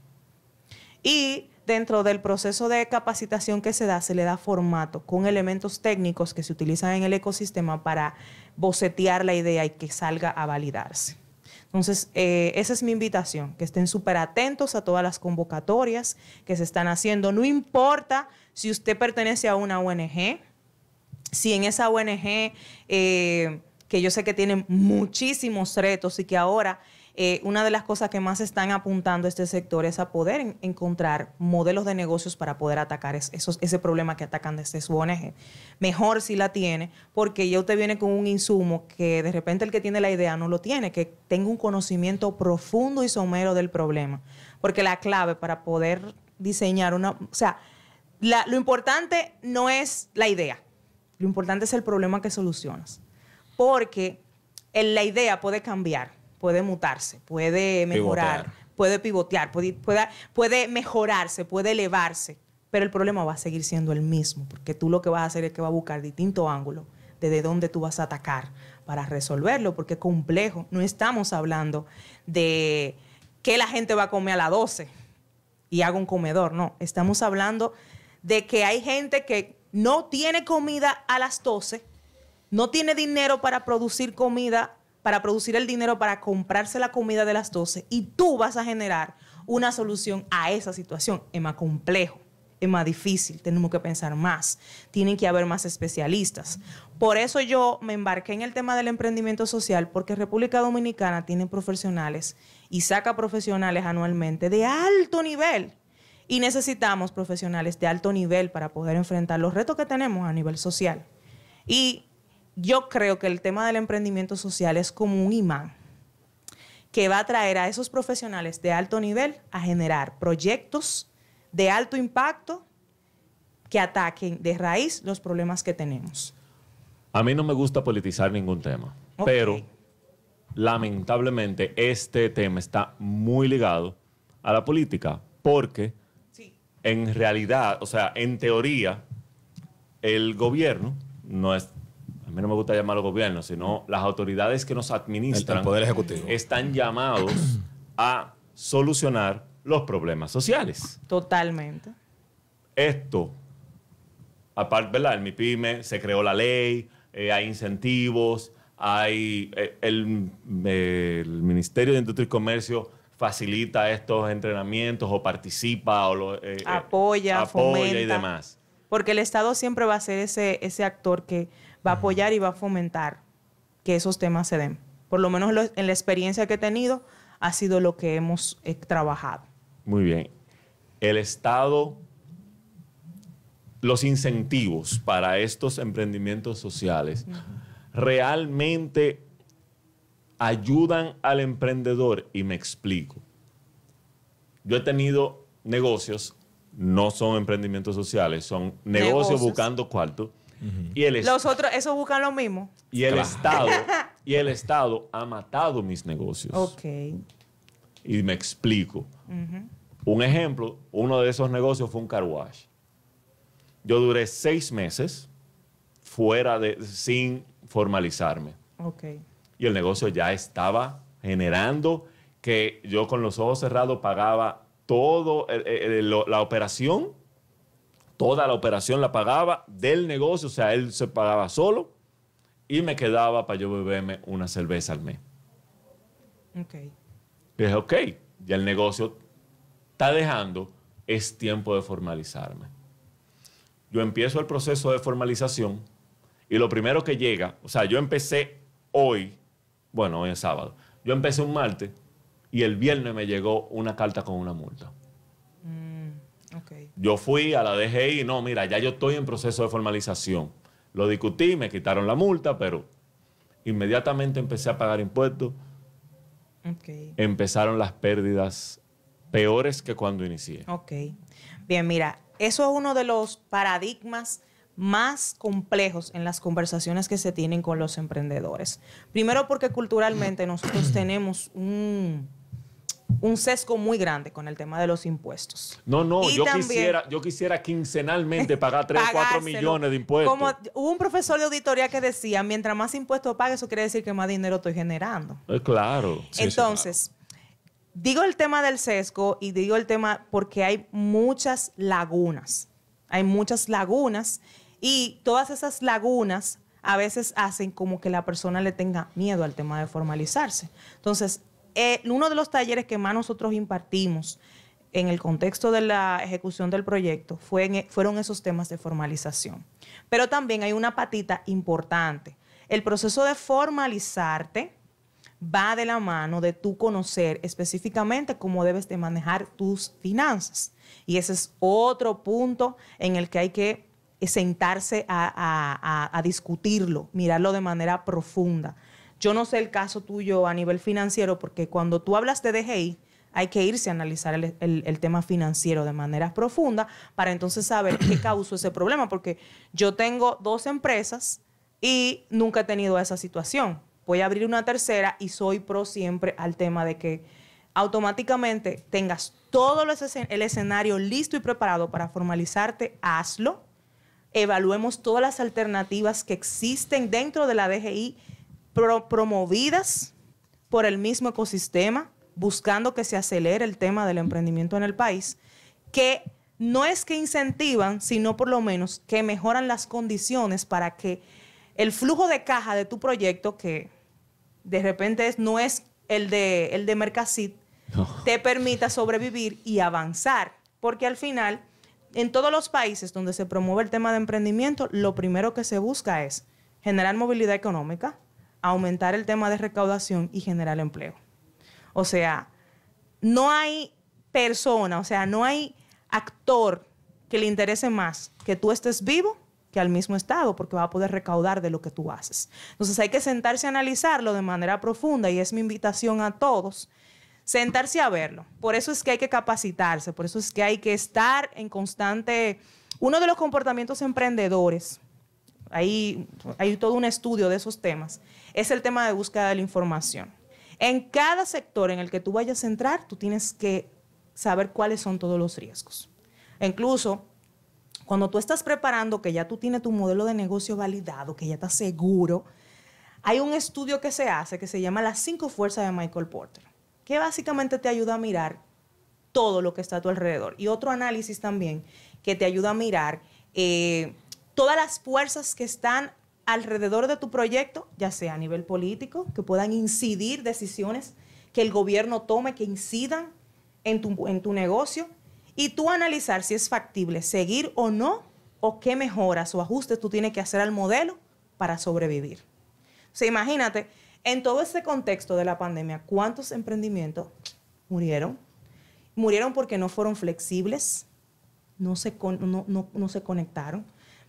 S6: Y dentro del proceso de capacitación que se da, se le da formato con elementos técnicos que se utilizan en el ecosistema para bocetear la idea y que salga a validarse. Entonces, eh, esa es mi invitación, que estén súper atentos a todas las convocatorias que se están haciendo. No importa si usted pertenece a una ONG, si en esa ONG, eh, que yo sé que tiene muchísimos retos y que ahora eh, una de las cosas que más están apuntando este sector es a poder en- encontrar modelos de negocios para poder atacar es- esos, ese problema que atacan desde su ONG. Mejor si la tiene, porque ya usted viene con un insumo que de repente el que tiene la idea no lo tiene, que tenga un conocimiento profundo y somero del problema. Porque la clave para poder diseñar una... O sea, lo importante no es la idea, lo importante es el problema que solucionas. Porque la idea puede cambiar, puede mutarse, puede mejorar,
S4: Pivotear.
S6: puede pivotear, puede, puede, puede mejorarse, puede elevarse, pero el problema va a seguir siendo el mismo, porque tú lo que vas a hacer es que vas a buscar distintos ángulos desde dónde tú vas a atacar para resolverlo, porque es complejo. No estamos hablando de qué la gente va a comer a las 12 y haga un comedor, no. Estamos hablando de que hay gente que no tiene comida a las 12, no tiene dinero para producir comida, para producir el dinero para comprarse la comida de las 12 y tú vas a generar una solución a esa situación. Es más complejo, es más difícil, tenemos que pensar más, tienen que haber más especialistas. Por eso yo me embarqué en el tema del emprendimiento social, porque República Dominicana tiene profesionales y saca profesionales anualmente de alto nivel. Y necesitamos profesionales de alto nivel para poder enfrentar los retos que tenemos a nivel social. Y yo creo que el tema del emprendimiento social es como un imán que va a traer a esos profesionales de alto nivel a generar proyectos de alto impacto que ataquen de raíz los problemas que tenemos.
S2: A mí no me gusta politizar ningún tema, pero lamentablemente este tema está muy ligado a la política, porque
S6: Sí.
S2: en realidad, o sea, en teoría, el gobierno no es, mí no me gusta llamarlo gobierno, sino las autoridades que nos administran
S4: El Poder Ejecutivo.
S2: están llamados [CLEARS THROAT] a solucionar los problemas sociales.
S6: Totalmente.
S2: Esto, aparte, ¿verdad? En mi pyme se creó la ley, eh, hay incentivos, hay eh, el, el Ministerio de Industria y Comercio facilita estos entrenamientos o participa o lo, eh, eh,
S6: Apoya,
S2: apoya y
S6: fomenta.
S2: demás.
S6: Porque el Estado siempre va a ser ese, ese actor que va a apoyar y va a fomentar que esos temas se den. Por lo menos lo- en la experiencia que he tenido, ha sido lo que hemos eh, trabajado.
S2: Muy bien. El Estado, los incentivos para estos emprendimientos sociales realmente ayudan al emprendedor y me explico. Yo he tenido negocios, no son emprendimientos sociales, son negocios,
S6: Negocios.
S2: buscando cuarto. Y el, est-
S6: Los otros, esos buscan lo mismo.
S2: y el
S4: Claro.
S2: Estado [LAUGHS] y el Estado ha matado mis negocios.
S6: Ok.
S2: Y me explico. Un ejemplo, uno de esos negocios fue un car wash. Yo duré seis meses fuera de, sin formalizarme.
S6: Ok.
S2: Y el negocio ya estaba generando que yo con los ojos cerrados pagaba todo, el- el- el- lo- la operación, toda la operación la pagaba del negocio, o sea, él se pagaba solo y me quedaba para yo beberme una cerveza al mes.
S6: Ok.
S2: Y dije, ok, ya el negocio está dejando, es tiempo de formalizarme. Yo empiezo el proceso de formalización y lo primero que llega, o sea, yo empecé hoy, bueno, hoy es sábado, yo empecé un martes y el viernes me llegó una carta con una multa. Yo fui a la DGI no, mira, ya yo estoy en proceso de formalización. Lo discutí, me quitaron la multa, pero inmediatamente empecé a pagar impuestos,
S6: Ok.
S2: empezaron las pérdidas peores que cuando inicié.
S6: Ok. Bien, mira, eso es uno de los paradigmas más complejos en las conversaciones que se tienen con los emprendedores. Primero porque culturalmente nosotros [CLEARS THROAT] tenemos un, un sesgo muy grande con el tema de los impuestos.
S2: No, no,
S6: Y
S2: yo
S6: también-
S2: quisiera, yo quisiera quincenalmente pagar 3 o 4
S6: Pagárselo.
S2: millones de impuestos.
S6: Como hubo un profesor de auditoría que decía, mientras más impuestos pague, eso quiere decir que más dinero estoy generando.
S2: Eh, claro.
S4: Sí, sí,
S6: Entonces, digo el tema del sesgo y digo el tema porque hay muchas lagunas. Hay muchas lagunas y todas esas lagunas a veces hacen como que la persona le tenga miedo al tema de formalizarse. Entonces, eh, uno de los talleres que más nosotros impartimos en el contexto de la ejecución del proyecto fue en- fueron esos temas de formalización. Pero también hay una patita importante. El proceso de formalizarte va de la mano de tú conocer específicamente cómo debes de manejar tus finanzas. Y ese es otro punto en el que hay que sentarse a discutirlo, mirarlo de manera profunda. Yo no sé el caso tuyo a nivel financiero, porque cuando tú hablas de DGI, hay que irse a analizar el, el- el tema financiero de manera profunda para entonces saber qué [CLEARS THROAT] causó ese problema, porque yo tengo dos empresas y nunca he tenido esa situación. Voy a abrir una tercera y soy pro siempre al tema de que automáticamente tengas todo el escenario listo y preparado para formalizarte, hazlo. Evaluemos todas las alternativas que existen dentro de la DGI pro- promovidas por el mismo ecosistema, buscando que se acelere el tema del emprendimiento en el país, que no es que incentivan, sino por lo menos que mejoran las condiciones para que el flujo de caja de tu proyecto, que de repente es- no es el de, el de Mercasit, te permita sobrevivir y avanzar. Porque al final, en todos los países donde se promueve el tema de emprendimiento, lo primero que se busca es generar movilidad económica, aumentar el tema de recaudación y generar empleo. O sea, no hay persona, o sea, no hay actor que le interese más que tú estés vivo que al mismo Estado, porque va a poder recaudar de lo que tú haces. Entonces hay que sentarse a analizarlo de manera profunda y es mi invitación a todos, sentarse a verlo. Por eso es que hay que capacitarse, por eso es que hay que estar en constante... Uno de los comportamientos emprendedores, hay, hay todo un estudio de esos temas, es el tema de búsqueda de la información. En cada sector en el que tú vayas a entrar, tú tienes que saber cuáles son todos los riesgos. Incluso cuando tú estás preparando, que ya tú tienes tu modelo de negocio validado, que ya estás seguro, hay un estudio que se hace que se llama Las cinco fuerzas de Michael Porter, que básicamente te ayuda a mirar todo lo que está a tu alrededor. Y otro análisis también que te ayuda a mirar eh, todas las fuerzas que están alrededor de tu proyecto, ya sea a nivel político, que puedan incidir decisiones que el gobierno tome, que incidan en tu, en tu negocio, y tú analizar si es factible seguir o no, o qué mejoras o ajustes tú tienes que hacer al modelo para sobrevivir. O sea, imagínate, en todo este contexto de la pandemia, ¿cuántos emprendimientos murieron? Murieron porque no fueron flexibles, no se, con- no, no- no se conectaron.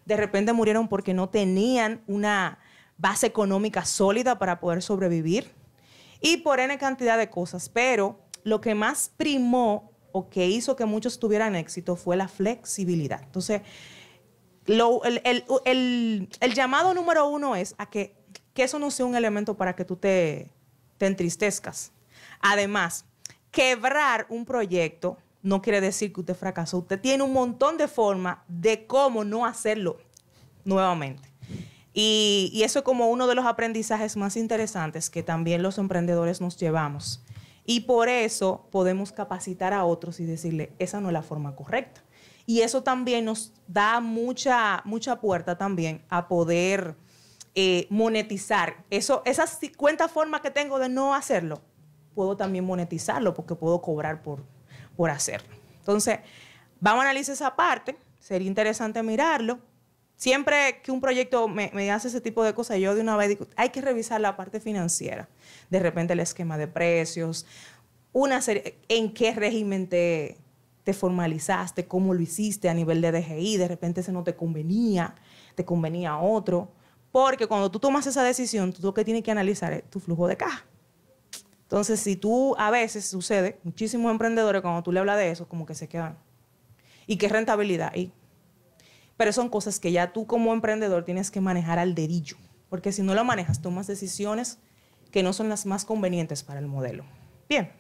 S6: De repente murieron porque no tenían una base económica sólida para poder sobrevivir. Y por N cantidad de cosas. Pero lo que más primó o que hizo que muchos tuvieran éxito fue la flexibilidad. Entonces, el, el- el- el llamado número uno es a que, que eso no sea un elemento para que tú te, te entristezcas. Además, quebrar un proyecto no quiere decir que usted fracasó. Usted tiene un montón de formas de cómo no hacerlo nuevamente. Y, eso es como uno de los aprendizajes más interesantes que también los emprendedores nos llevamos. Y por eso podemos capacitar a otros y decirle, esa no es la forma correcta. Y eso también nos da mucha, mucha puerta también a poder eh, monetizar. Eso, esas 50 formas que tengo de no hacerlo, puedo también monetizarlo porque puedo cobrar por, por hacerlo. Entonces, vamos a analizar esa parte. Sería interesante mirarlo. Siempre que un proyecto me, me hace ese tipo de cosas, yo de una vez digo, hay que revisar la parte financiera. De repente el esquema de precios, una serie, en qué régimen te, te formalizaste, cómo lo hiciste a nivel de DGI, de repente ese no te convenía, te convenía otro. Porque cuando tú tomas esa decisión, tú lo que tienes que analizar es tu flujo de caja. Entonces, si tú a veces sucede, muchísimos emprendedores cuando tú le hablas de eso, como que se quedan. ¿Y qué rentabilidad hay? Pero son cosas que ya tú como emprendedor tienes que manejar al dedillo, porque si no lo manejas, tomas decisiones que no son las más convenientes para el modelo. Bien.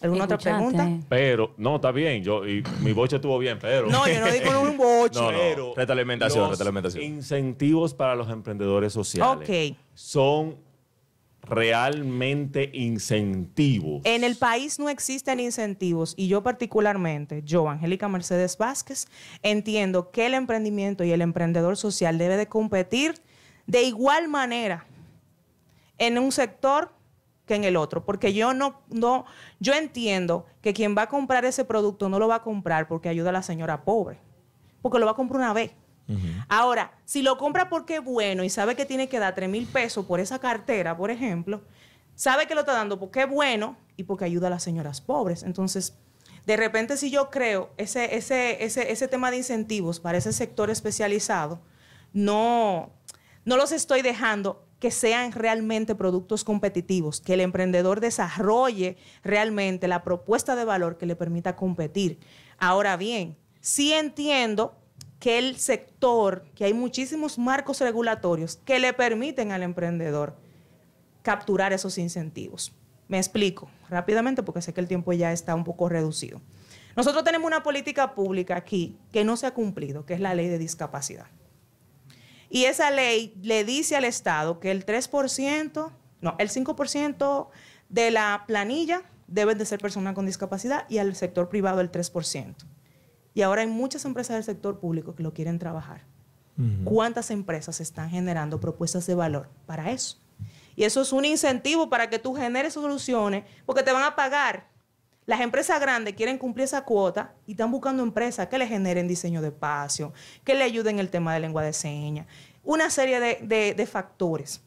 S6: ¿Alguna otra pregunta?
S2: Pero, no, está bien. Yo, y mi boche estuvo bien, pero.
S6: No, yo no digo un [LAUGHS] boche.
S4: No, no.
S2: Pero
S4: Retroalimentación,
S2: los
S4: retroalimentación.
S2: Incentivos para los emprendedores sociales.
S6: Ok.
S2: Son realmente incentivos.
S6: En el país no existen incentivos y yo particularmente, yo, Angélica Mercedes Vázquez, entiendo que el emprendimiento y el emprendedor social debe de competir de igual manera en un sector que en el otro, porque yo no, no, yo entiendo que quien va a comprar ese producto no lo va a comprar porque ayuda a la señora pobre, porque lo va a comprar una vez. Ahora, si lo compra porque es bueno y sabe que tiene que dar 3 mil pesos por esa cartera, por ejemplo, sabe que lo está dando porque es bueno y porque ayuda a las señoras pobres. Entonces, de repente si yo creo ese, ese, ese, ese tema de incentivos para ese sector especializado, no, no los estoy dejando que sean realmente productos competitivos, que el emprendedor desarrolle realmente la propuesta de valor que le permita competir. Ahora bien, sí entiendo que el sector, que hay muchísimos marcos regulatorios que le permiten al emprendedor capturar esos incentivos. Me explico rápidamente porque sé que el tiempo ya está un poco reducido. Nosotros tenemos una política pública aquí que no se ha cumplido, que es la ley de discapacidad. Y esa ley le dice al Estado que el 3%, no, el 5% de la planilla deben de ser personas con discapacidad y al sector privado el 3%. Y ahora hay muchas empresas del sector público que lo quieren trabajar. ¿Cuántas empresas están generando propuestas de valor para eso? Y eso es un incentivo para que tú generes soluciones, porque te van a pagar. Las empresas grandes quieren cumplir esa cuota y están buscando empresas que le generen diseño de espacio, que le ayuden en el tema de lengua de señas, una serie de, de factores.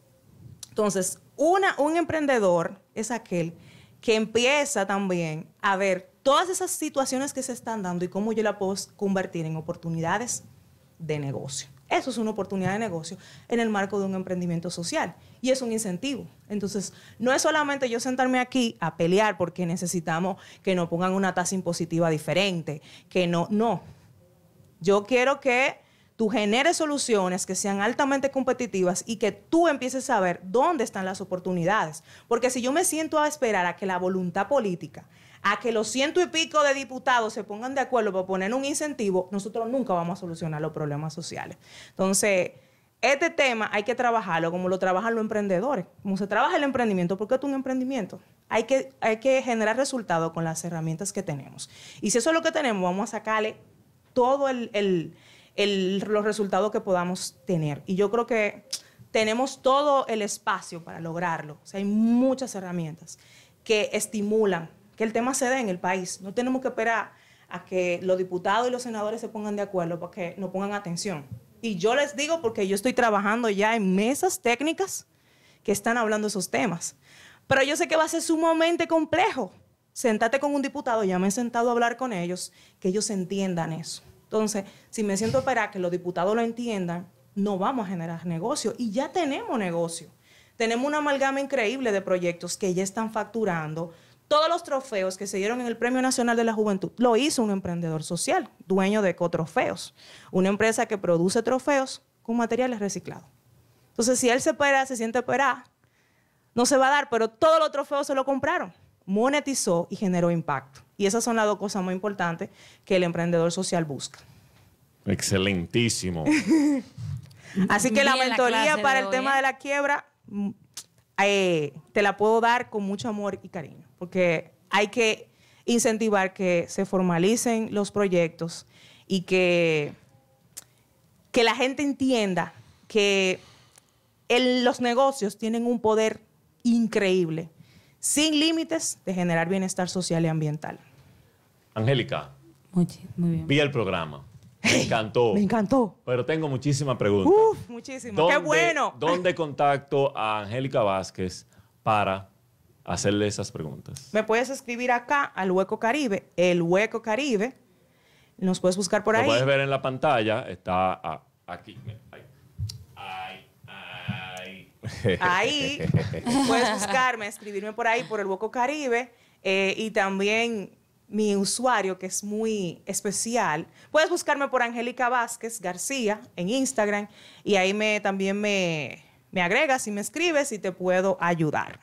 S6: Entonces, una, un emprendedor es aquel que empieza también a ver todas esas situaciones que se están dando y cómo yo la puedo convertir en oportunidades de negocio. Eso es una oportunidad de negocio en el marco de un emprendimiento social y es un incentivo. Entonces, no es solamente yo sentarme aquí a pelear porque necesitamos que nos pongan una tasa impositiva diferente, que no, no. Yo quiero que tú generes soluciones que sean altamente competitivas y que tú empieces a ver dónde están las oportunidades. Porque si yo me siento a esperar a que la voluntad política a que los ciento y pico de diputados se pongan de acuerdo para poner un incentivo, nosotros nunca vamos a solucionar los problemas sociales. Entonces, este tema hay que trabajarlo como lo trabajan los emprendedores, como se trabaja el emprendimiento, porque es un emprendimiento. Hay que, hay que generar resultados con las herramientas que tenemos. Y si eso es lo que tenemos, vamos a sacarle todos los resultados que podamos tener. Y yo creo que tenemos todo el espacio para lograrlo. O sea, hay muchas herramientas que estimulan que el tema se dé en el país. No tenemos que esperar a que los diputados y los senadores se pongan de acuerdo para que nos pongan atención. Y yo les digo porque yo estoy trabajando ya en mesas técnicas que están hablando esos temas. Pero yo sé que va a ser sumamente complejo. Sentate con un diputado, ya me he sentado a hablar con ellos, que ellos entiendan eso. Entonces, si me siento a esperar que los diputados lo entiendan, no vamos a generar negocio. Y ya tenemos negocio. Tenemos una amalgama increíble de proyectos que ya están facturando, todos los trofeos que se dieron en el Premio Nacional de la Juventud lo hizo un emprendedor social, dueño de Ecotrofeos, una empresa que produce trofeos con materiales reciclados. Entonces, si él se espera, se siente esperar, no se va a dar, pero todos los trofeos se lo compraron, monetizó y generó impacto. Y esas son las dos cosas muy importantes que el emprendedor social busca.
S2: Excelentísimo. [LAUGHS]
S6: Así que la mentoría para el tema ¿eh? de la quiebra mm, eh, te la puedo dar con mucho amor y cariño, porque hay que incentivar que se formalicen los proyectos y que, que la gente entienda que los negocios tienen un poder increíble, sin límites de generar bienestar social y ambiental.
S2: Angélica,
S3: muy, bien.
S2: vi el programa. Me encantó.
S6: Me encantó.
S2: Pero tengo muchísimas preguntas.
S6: Uf, muchísimas. ¡Qué bueno!
S2: ¿Dónde contacto a Angélica Vázquez para hacerle esas preguntas?
S6: Me puedes escribir acá al Hueco Caribe, el Hueco Caribe. Nos puedes buscar por ahí. Lo
S2: puedes ver en la pantalla. Está aquí.
S6: Ahí. Ahí. Ahí. puedes buscarme, escribirme por ahí, por el Hueco Caribe. Eh, y también mi usuario, que es muy especial. Puedes buscarme por Angélica Vázquez García en Instagram y ahí me, también me, me agregas y me escribes y te puedo ayudar.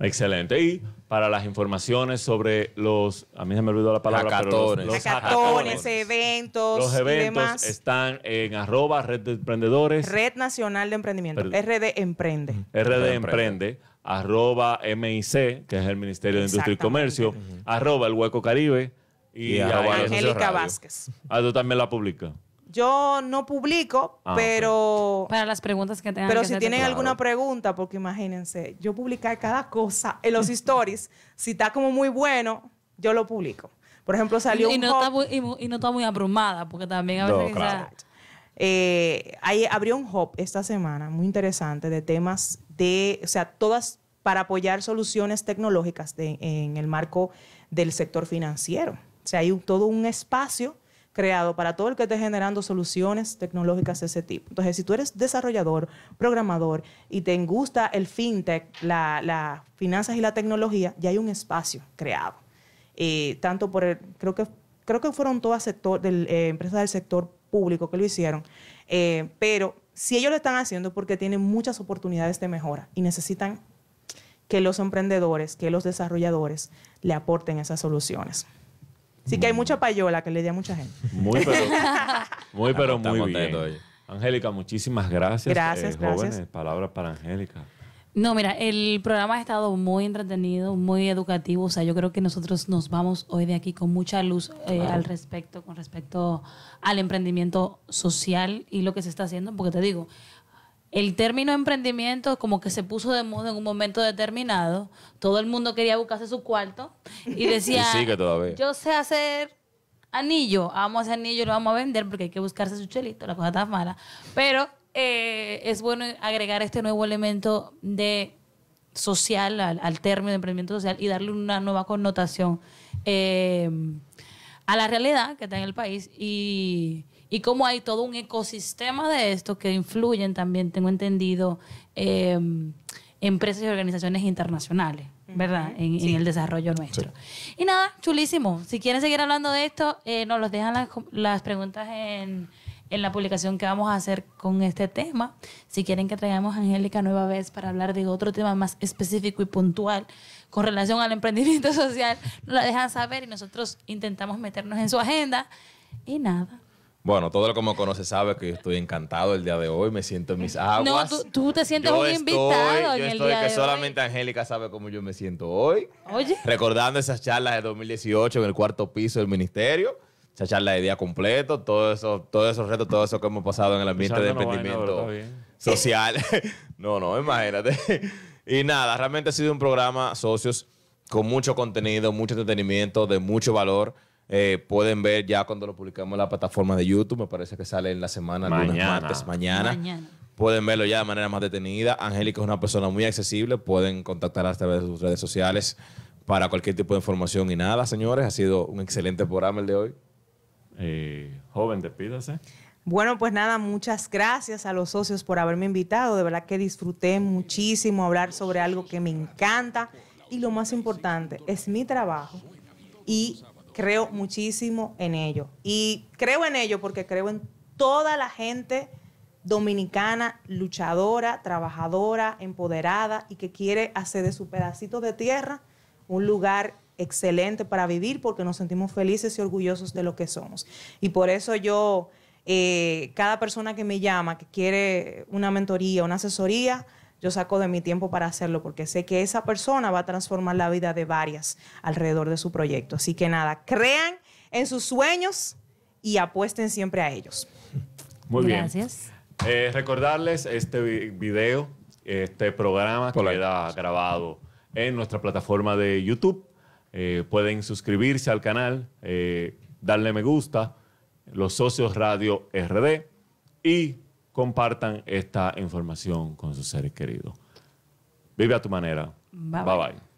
S2: Excelente. Y para las informaciones sobre los, a mí se me olvidó la palabra,
S6: pero los, eventos,
S2: los eventos están en arroba red de emprendedores.
S6: Red Nacional de Emprendimiento, RD Emprende.
S2: RD Emprende arroba MIC, que es el Ministerio de Industria y Comercio, arroba el Hueco Caribe y,
S6: Angélica Vázquez.
S2: Ah, tú también la publicas.
S6: Yo no publico, ah, pero...
S3: Para las preguntas que tengan
S6: Pero si tienen alguna pregunta, porque imagínense, yo publicar cada cosa en los [LAUGHS] stories, si está como muy bueno, yo lo publico. Por ejemplo, salió
S3: y
S6: un
S3: no Está muy, y, no está muy abrumada, porque también a veces...
S6: No, eh, abrió un hub esta semana muy interesante de temas de, o sea, todas para apoyar soluciones tecnológicas de- en el marco del sector financiero. O sea, hay un- todo un espacio creado para todo el que esté generando soluciones tecnológicas de ese tipo. Entonces, si tú eres desarrollador, programador y te gusta el fintech, la, la finanzas y la tecnología, ya hay un espacio creado. Tanto por el, creo que creo que fueron todas sector, del, eh, empresas del sector público que lo hicieron, eh, pero si ellos lo están haciendo porque tienen muchas oportunidades de mejora y necesitan que los emprendedores, que los desarrolladores le aporten esas soluciones. Así que hay mucha payola que le dé a mucha gente.
S2: Muy pero, [LAUGHS] muy, pero muy bien. Angélica, muchísimas gracias.
S6: Gracias,
S2: Eh,
S6: gracias.
S2: Jóvenes, palabras para Angélica.
S3: No, mira, el programa ha estado muy entretenido, muy educativo. O sea, yo creo que nosotros nos vamos hoy de aquí con mucha luz eh, al respecto, con respecto al emprendimiento social y lo que se está haciendo. Porque te digo, el término emprendimiento como que se puso de moda en un momento determinado. Todo el mundo quería buscarse su cuarto y [LAUGHS] decía,
S4: Y sigue todavía.
S3: yo sé hacer anillo, vamos a hacer anillo y lo vamos a vender porque hay que buscarse su chelito, la cosa está mala. Pero eh, es bueno agregar este nuevo elemento de social al, al término de emprendimiento social y darle una nueva connotación eh, a la realidad que está en el país y, y cómo hay todo un ecosistema de esto que influyen también, tengo entendido, eh, empresas y organizaciones internacionales, ¿verdad? En, en el desarrollo nuestro. Y nada, chulísimo. Si quieren seguir hablando de esto, eh, nos los dejan las, las preguntas en, en la publicación que vamos a hacer con este tema. Si quieren que traigamos a Angélica nueva vez para hablar de otro tema más específico y puntual con relación al emprendimiento [LAUGHS] social, nos la dejan saber y nosotros intentamos meternos en su agenda. Y nada.
S4: Bueno, todo el que me conoce sabe que yo estoy encantado el día de hoy. Me siento en mis
S3: No,
S4: aguas.
S3: tú, tú te sientes
S4: Yo
S3: un
S4: estoy-
S3: invitado
S4: yo
S3: en el
S4: estoy
S3: día
S4: que
S3: de
S4: solamente Angélica sabe cómo yo me siento hoy.
S3: hoy. Oye.
S4: Recordando esas charlas de 2018 en el cuarto piso del ministerio. Esa charla de día completo, todo eso, todos esos retos, todo eso que hemos pasado en el ambiente de emprendimiento social. [LAUGHS] no, no, imagínate. y nada, realmente ha sido un programa, socios, con mucho contenido, mucho entretenimiento, de mucho valor. Eh, pueden ver ya cuando lo publicamos en la plataforma de YouTube, me parece que sale en la semana, lunes,
S2: Mañana.
S4: martes, mañana.
S3: Mañana.
S4: Pueden verlo ya de manera más detenida. Angélica es una persona muy accesible. Pueden contactarla a través de sus redes sociales para cualquier tipo de información. Y nada, señores, ha sido un excelente programa el de hoy.
S2: Eh, joven, despídase.
S6: Bueno, pues nada, muchas gracias a los socios por haberme invitado. De verdad que disfruté muchísimo hablar sobre algo que me encanta. Y lo más importante, es mi trabajo y creo muchísimo en ello. Y creo en ello porque creo en toda la gente dominicana, luchadora, trabajadora, empoderada y que quiere hacer de su pedacito de tierra un lugar excelente para vivir porque nos sentimos felices y orgullosos de lo que somos. Y por eso yo, eh, cada persona que me llama, que quiere una mentoría, una asesoría, yo saco de mi tiempo para hacerlo porque sé que esa persona va a transformar la vida de varias alrededor de su proyecto. Así que nada, crean en sus sueños y apuesten siempre a ellos.
S2: Muy bien.
S3: Gracias.
S2: Eh, recordarles este vi- video, este programa
S4: Por ahí.
S2: queda grabado en nuestra plataforma de YouTube. Eh, pueden suscribirse al canal, eh, darle me gusta, los socios Radio RD y compartan esta información con sus seres queridos. Vive a tu manera.
S3: Bye,
S2: bye.
S3: bye.
S2: bye.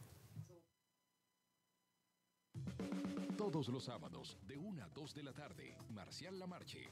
S1: Todos los sábados, de 1 a 2 de la tarde, Marcial Lamarche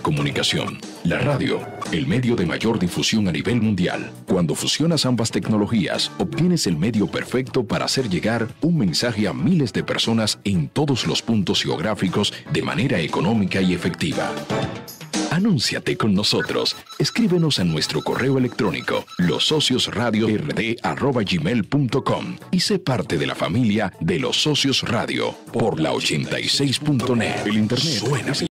S1: la comunicación. La radio, el medio de mayor difusión a nivel mundial. Cuando fusionas ambas tecnologías, obtienes el medio perfecto para hacer llegar un mensaje a miles de personas en todos los puntos geográficos de manera económica y efectiva. Anúnciate con nosotros. Escríbenos a nuestro correo electrónico losociosradiord@gmail.com y sé parte de la familia de los socios radio por la 86.net. El internet suena.